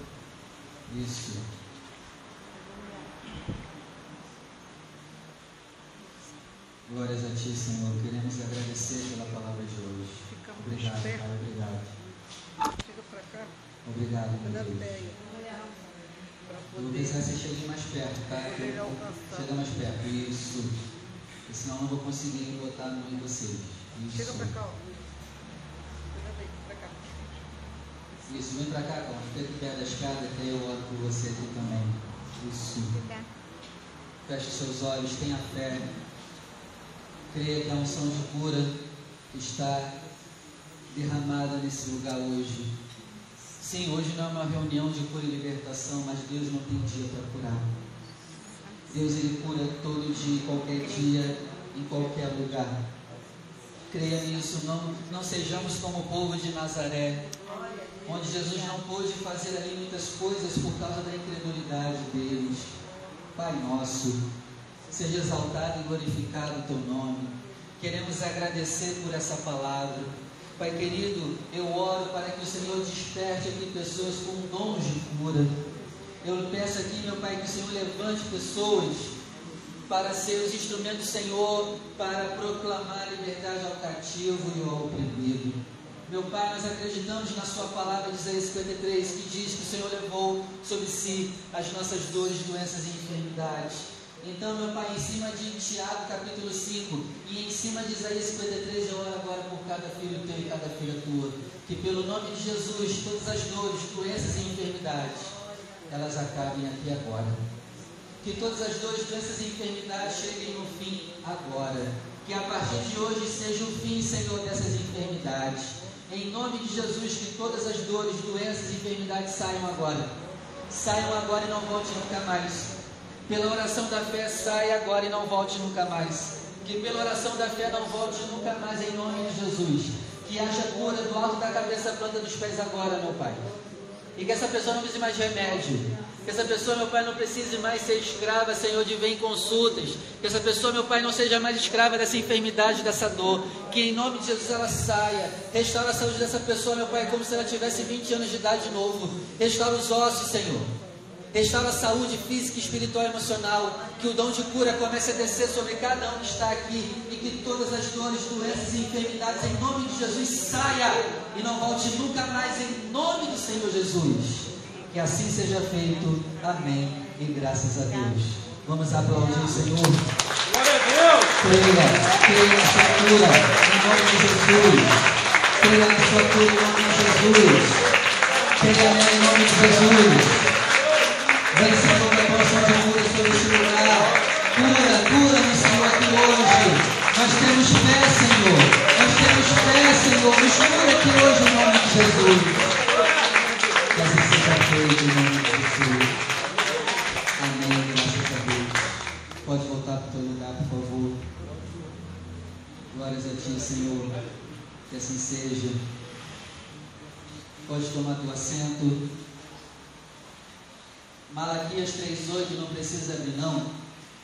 Isso. Glórias a Ti, Senhor. Queremos agradecer pela palavra de hoje. Ficamos Obrigado. Pai. Obrigado. Chega pra cá, Obrigado, meu Deus. Eu vou que você chegue mais perto, tá? Chega mais perto, isso. Porque senão eu não vou conseguir botar no em vocês. Isso. Chega pra cá, ó. Chega daí, pra cá. Isso, vem pra cá, Cláudio. Fica aqui perto da escada que aí eu oro por você aqui também. Isso. Feche seus olhos, tenha fé. Creia que a unção de cura está derramada nesse lugar hoje. Sim, hoje não é uma reunião de cura e libertação, mas Deus não tem dia para curar. Deus ele cura todo dia, qualquer dia, em qualquer lugar. Creia nisso, não, não sejamos como o povo de Nazaré, onde Jesus não pôde fazer ali muitas coisas por causa da incredulidade deles. Pai nosso, seja exaltado e glorificado o teu nome. Queremos agradecer por essa palavra. Pai querido, eu oro para que o Senhor desperte aqui pessoas com dons de cura. Eu peço aqui, meu Pai, que o Senhor levante pessoas para ser os instrumentos do Senhor para proclamar liberdade ao cativo e ao oprimido. Meu Pai, nós acreditamos na Sua palavra de Isaías 53, que diz que o Senhor levou sobre si as nossas dores, doenças e enfermidades. Então, meu Pai, em cima de Tiago capítulo 5 e em cima de Isaías 53, eu oro agora por cada filho teu e cada filha tua. Que pelo nome de Jesus, todas as dores, doenças e enfermidades, elas acabem aqui agora. Que todas as dores, doenças e enfermidades cheguem no fim agora. Que a partir de hoje seja o fim, Senhor, dessas enfermidades. Em nome de Jesus, que todas as dores, doenças e enfermidades saiam agora. Saiam agora e não volte nunca mais. Pela oração da fé, saia agora e não volte nunca mais. Que pela oração da fé não volte nunca mais em nome de Jesus. Que haja cura do alto da cabeça planta dos pés agora, meu Pai. E que essa pessoa não precise mais de remédio. Que essa pessoa, meu Pai, não precise mais ser escrava, Senhor, de vem consultas. Que essa pessoa, meu Pai, não seja mais escrava dessa enfermidade, dessa dor. Que em nome de Jesus ela saia. Restaura a saúde dessa pessoa, meu Pai, como se ela tivesse 20 anos de idade de novo. Restaura os ossos, Senhor. Restaura a saúde física, espiritual e emocional. Que o dom de cura comece a descer sobre cada um que está aqui. E que todas as dores, doenças e enfermidades, em nome de Jesus, saia. E não volte nunca mais, em nome do Senhor Jesus. Que assim seja feito. Amém. E graças a Deus. Vamos aplaudir o Senhor. Glória a Deus! Creia, creia na sua cura, em nome de Jesus. Creia na sua cura, em nome de Jesus. Creia em nome de Jesus. Senhor, da porção de cura sobre este lugar. Cura, cura-nos, Senhor, aqui hoje. Nós temos fé, Senhor. Nós temos fé, Senhor. Nos cura aqui hoje, em nome de Jesus. Que assim seja feito, em nome de Jesus. Amém, graças. Pode voltar para o teu lugar, por favor. Glórias a Ti, Senhor. Que assim seja. Pode tomar teu assento. Malaquias 3,8 não precisa abrir não.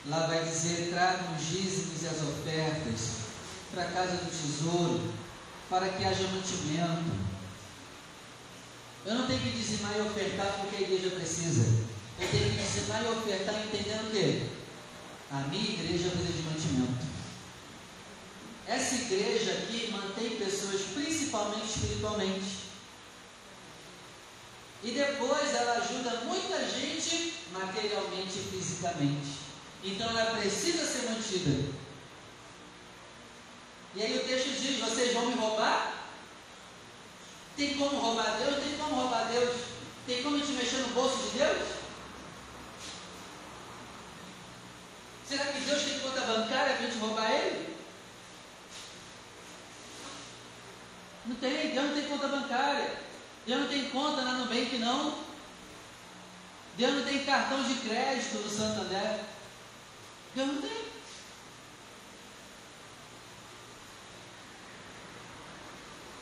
Lá vai dizer, tragam os dízimos e as ofertas para a casa do tesouro, para que haja mantimento. Eu não tenho que dizimar e ofertar porque a igreja precisa. Eu tenho que dizimar e ofertar entendendo o quê? A minha igreja precisa de mantimento. Essa igreja aqui mantém pessoas principalmente espiritualmente. E depois ela ajuda muita gente materialmente e fisicamente. Então ela precisa ser mantida. E aí o texto diz: vocês vão me roubar? Tem como roubar Deus? Tem como roubar Deus? Tem como te mexer no bolso de Deus? Será que Deus tem conta bancária para gente roubar ele? Não tem, Deus não tem conta bancária. Deus não tem conta na Nubank, não. Deus não tem cartão de crédito no Santander. Deus não tem.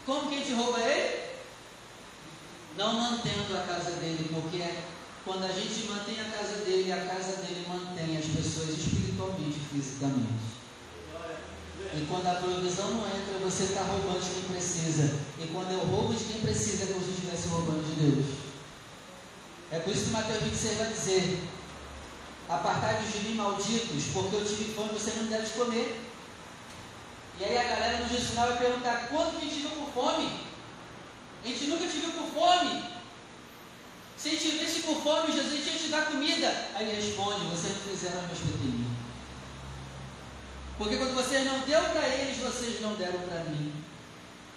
Como que a gente rouba ele? Não mantendo a casa dele, porque quando a gente mantém a casa dele, a casa dele mantém as pessoas espiritualmente e fisicamente. E quando a provisão não entra, você está roubando de quem precisa. E quando eu roubo de quem precisa, é como se eu estivesse roubando de Deus. É por isso que Mateus 26 vai dizer: Apartai-vos de mim, malditos, porque eu tive fome e você não deve comer. E aí a galera no juízo final vai perguntar: quando que a gente viu com fome? A gente nunca te viu com fome. Se a gente visse com fome, Jesus ia te dar comida. Aí ele responde: vocês não fizeram meus pequeninos. Porque quando você não deu para eles, vocês não deram para mim.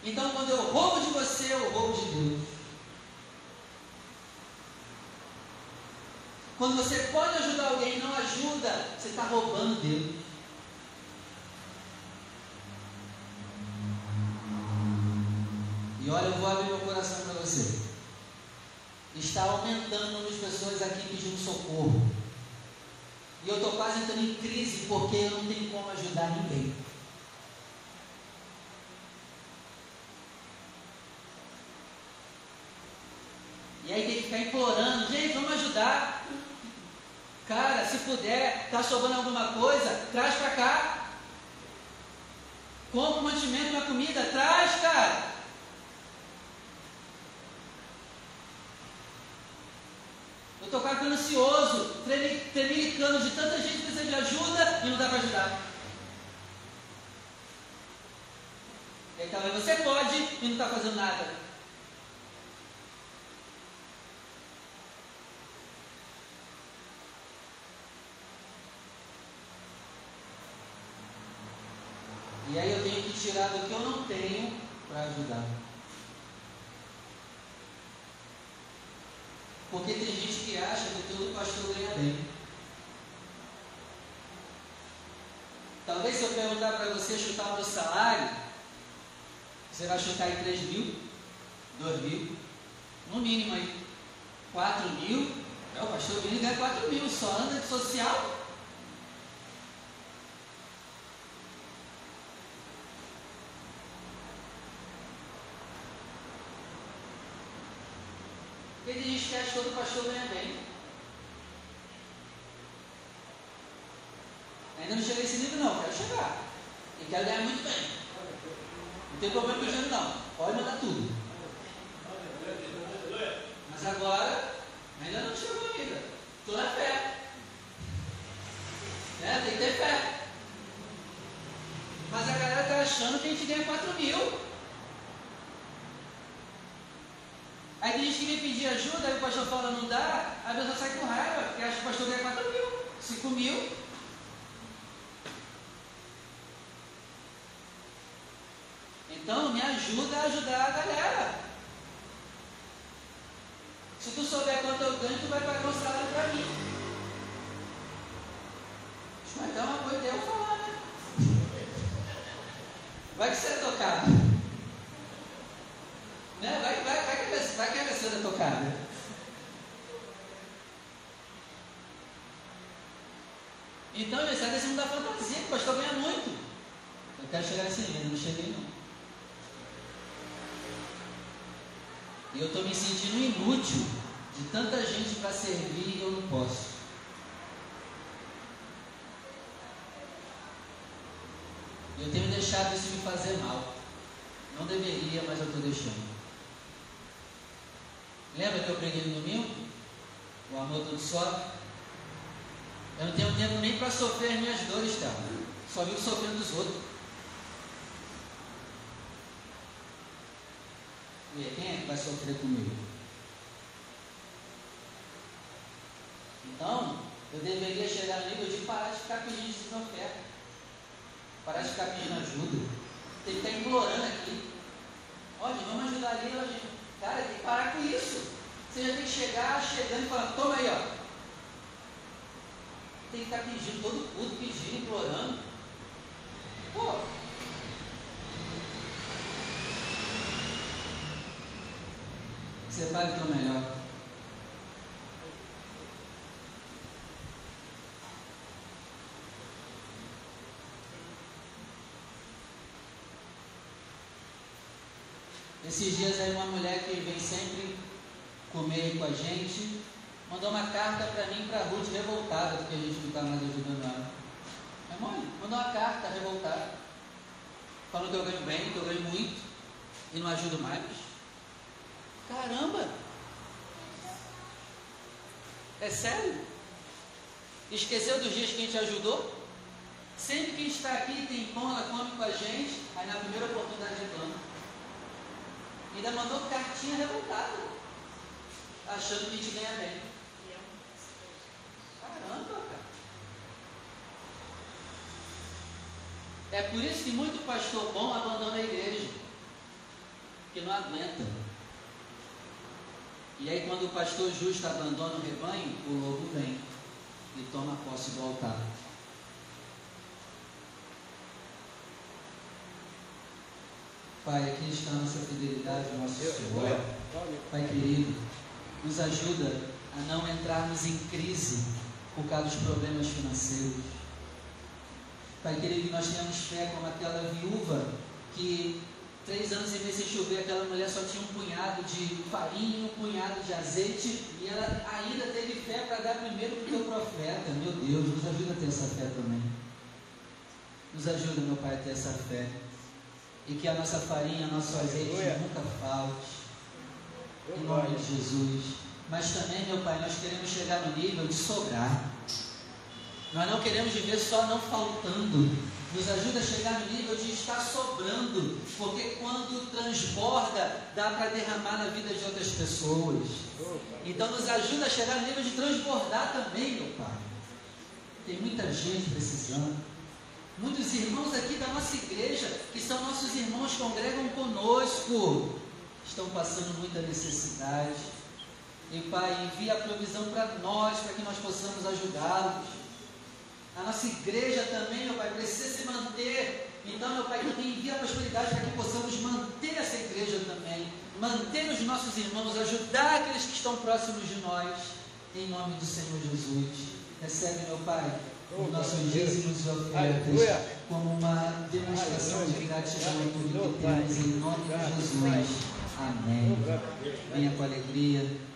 Então, quando eu roubo de você, eu roubo de Deus. Quando você pode ajudar alguém e não ajuda, você está roubando Deus. E olha, eu vou abrir meu coração para você. Está aumentando o número de pessoas aqui pedindo socorro. E eu estou quase entrando em crise porque eu não tenho como ajudar ninguém. E aí tem que ficar implorando, gente, vamos ajudar. Cara, se puder, tá sobrando alguma coisa, traz para cá. Compra um mantimento, uma comida, traz, cara. Eu estou ficando ansioso, tremilicando de tanta gente que precisa de ajuda e não dá para ajudar. E talvez você pode e não está fazendo nada. E aí eu tenho que tirar do que eu não tenho para ajudar. Porque tem gente que acha que todo pastor ganha bem. Talvez se eu perguntar para você chutar o meu salário, você vai chutar em 3 mil, 2 mil, no mínimo aí. 4 mil, é o pastor Vini ganha 4 mil, só anda de social Ele diz que acha que todo pastor ganha bem. Ainda não cheguei nesse nível não, quero chegar. E quero ganhar muito bem. Não tem problema com o dinheiro não. Pode mandar tudo. Mas agora, ainda não chegou ainda. Estou na fé. Né? Tem que ter fé. Mas a galera está achando que a gente ganha 4 mil. Aí tem gente que vem pedir ajuda, aí o pastor fala não dá, a pessoa sai com raiva, porque acha que o pastor ganha 4 mil, 5 mil. Então me ajuda a ajudar a galera. Se tu souber quanto eu ganho, tu vai pagar um salário para mim. Mas é uma ideia eu falar, né? Vai que você é tocado. Né? Vai, vai, vai, que, vai que a pessoa é tocada. Desse mundo da fantasia, o pastor ganha muito. Eu quero chegar nesse nível, não cheguei não. E eu estou me sentindo inútil de tanta gente para servir e eu não posso. Eu tenho deixado isso me fazer mal. Não deveria, mas eu estou deixando. Lembra que eu preguei no domingo? O amor tudo sobe. Eu não tenho tempo nem para sofrer as minhas dores, tá? Só vivo sofrendo dos outros. E quem é que vai sofrer comigo? Então, eu deveria chegar no nível de parar de ficar pedindo desoferta. Parar de ficar pedindo ajuda. Tem que estar implorando aqui. Olha, vamos ajudar ali, olha. Cara, tem que parar com isso. Você já tem que chegar chegando e falar, toma aí, ó. Tem que estar pedindo todo culto, pedindo, implorando. Pô, Separe o teu melhor. Esses dias aí uma mulher que vem sempre comer com a gente, mandou uma carta para mim para Ruth revoltada, porque a gente não está mais ajudando ela. É mãe, mandou uma carta revoltada, falando que eu ganho bem, que eu ganho muito e não ajudo mais. Caramba! É sério? Esqueceu dos dias que a gente ajudou? Sempre que a gente está aqui tem pão, ela come com a gente, aí na primeira oportunidade reclama. Ainda mandou cartinha revoltada, achando que a gente ganha bem. Caramba, cara. É por isso que muito pastor bom abandona a igreja, que não aguenta. E aí, quando o pastor justo abandona o rebanho, o lobo vem e toma posse do altar. Pai, aqui está a nossa fidelidade, nosso suor. Pai querido, nos ajuda a não entrarmos em crise por causa dos problemas financeiros. Pai querido, nós temos fé como aquela viúva que três anos e meio sem chover, aquela mulher só tinha um punhado de farinha e um punhado de azeite, e ela ainda teve fé para dar primeiro para o teu profeta. Meu Deus, nos ajuda a ter essa fé também. Nos ajuda, meu Pai, a ter essa fé. E que a nossa farinha, nosso azeite nunca falte. Em nome de Jesus. Mas também, meu Pai, nós queremos chegar no nível de sobrar. Nós não queremos viver só não faltando. Nos ajuda a chegar no nível de estar sobrando, porque quando transborda, dá para derramar na vida de outras pessoas. Então nos ajuda a chegar no nível de transbordar também, meu Pai. Tem muita gente precisando. Muitos irmãos aqui da nossa igreja, que são nossos irmãos, congregam conosco, estão passando muita necessidade. E Pai, envia a provisão para nós, para que nós possamos ajudá-los. A nossa igreja também, meu Pai, precisa se manter. Então, meu Pai, também envia a prosperidade para que possamos manter essa igreja também, manter os nossos irmãos, ajudar aqueles que estão próximos de nós, em nome do Senhor Jesus. Recebe, meu Pai, os nossos dízimos e ofertas como uma demonstração de gratidão por tudo que temos, em nome de Jesus. Amém. Venha com alegria.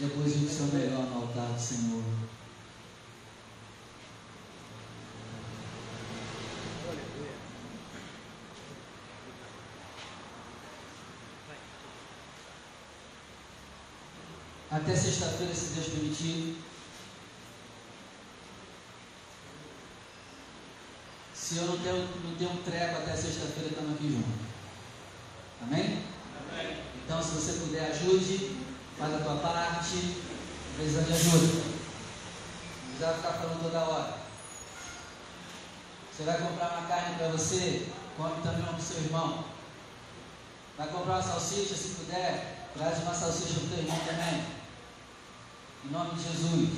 Depois o seu melhor no altar do Senhor. Até sexta-feira, se Deus permitir. Se eu não tenho, não tenho um treco até sexta-feira, estamos aqui juntos. Amém? Amém. Então, se você puder, ajude, faz a tua parte, precisa de ajuda. Não precisa ficar falando toda hora. Você vai comprar uma carne para você, come também uma para o seu irmão. Vai comprar uma salsicha, se puder, traz uma salsicha para o teu irmão também. Em nome de Jesus.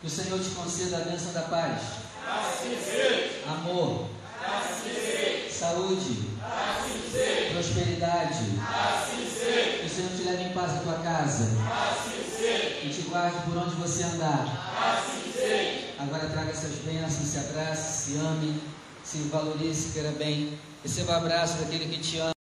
Que o Senhor te conceda a bênção da paz. Assim. Amor. Assim. Saúde. Assim seja. Prosperidade. Assim seja. Que o Senhor te leve em paz à tua casa. Assim seja. E te guarde por onde você andar. Assim seja. Agora traga essas bênçãos, se abrace, se ame, se valorize, queira bem. Receba o abraço daquele que te ama.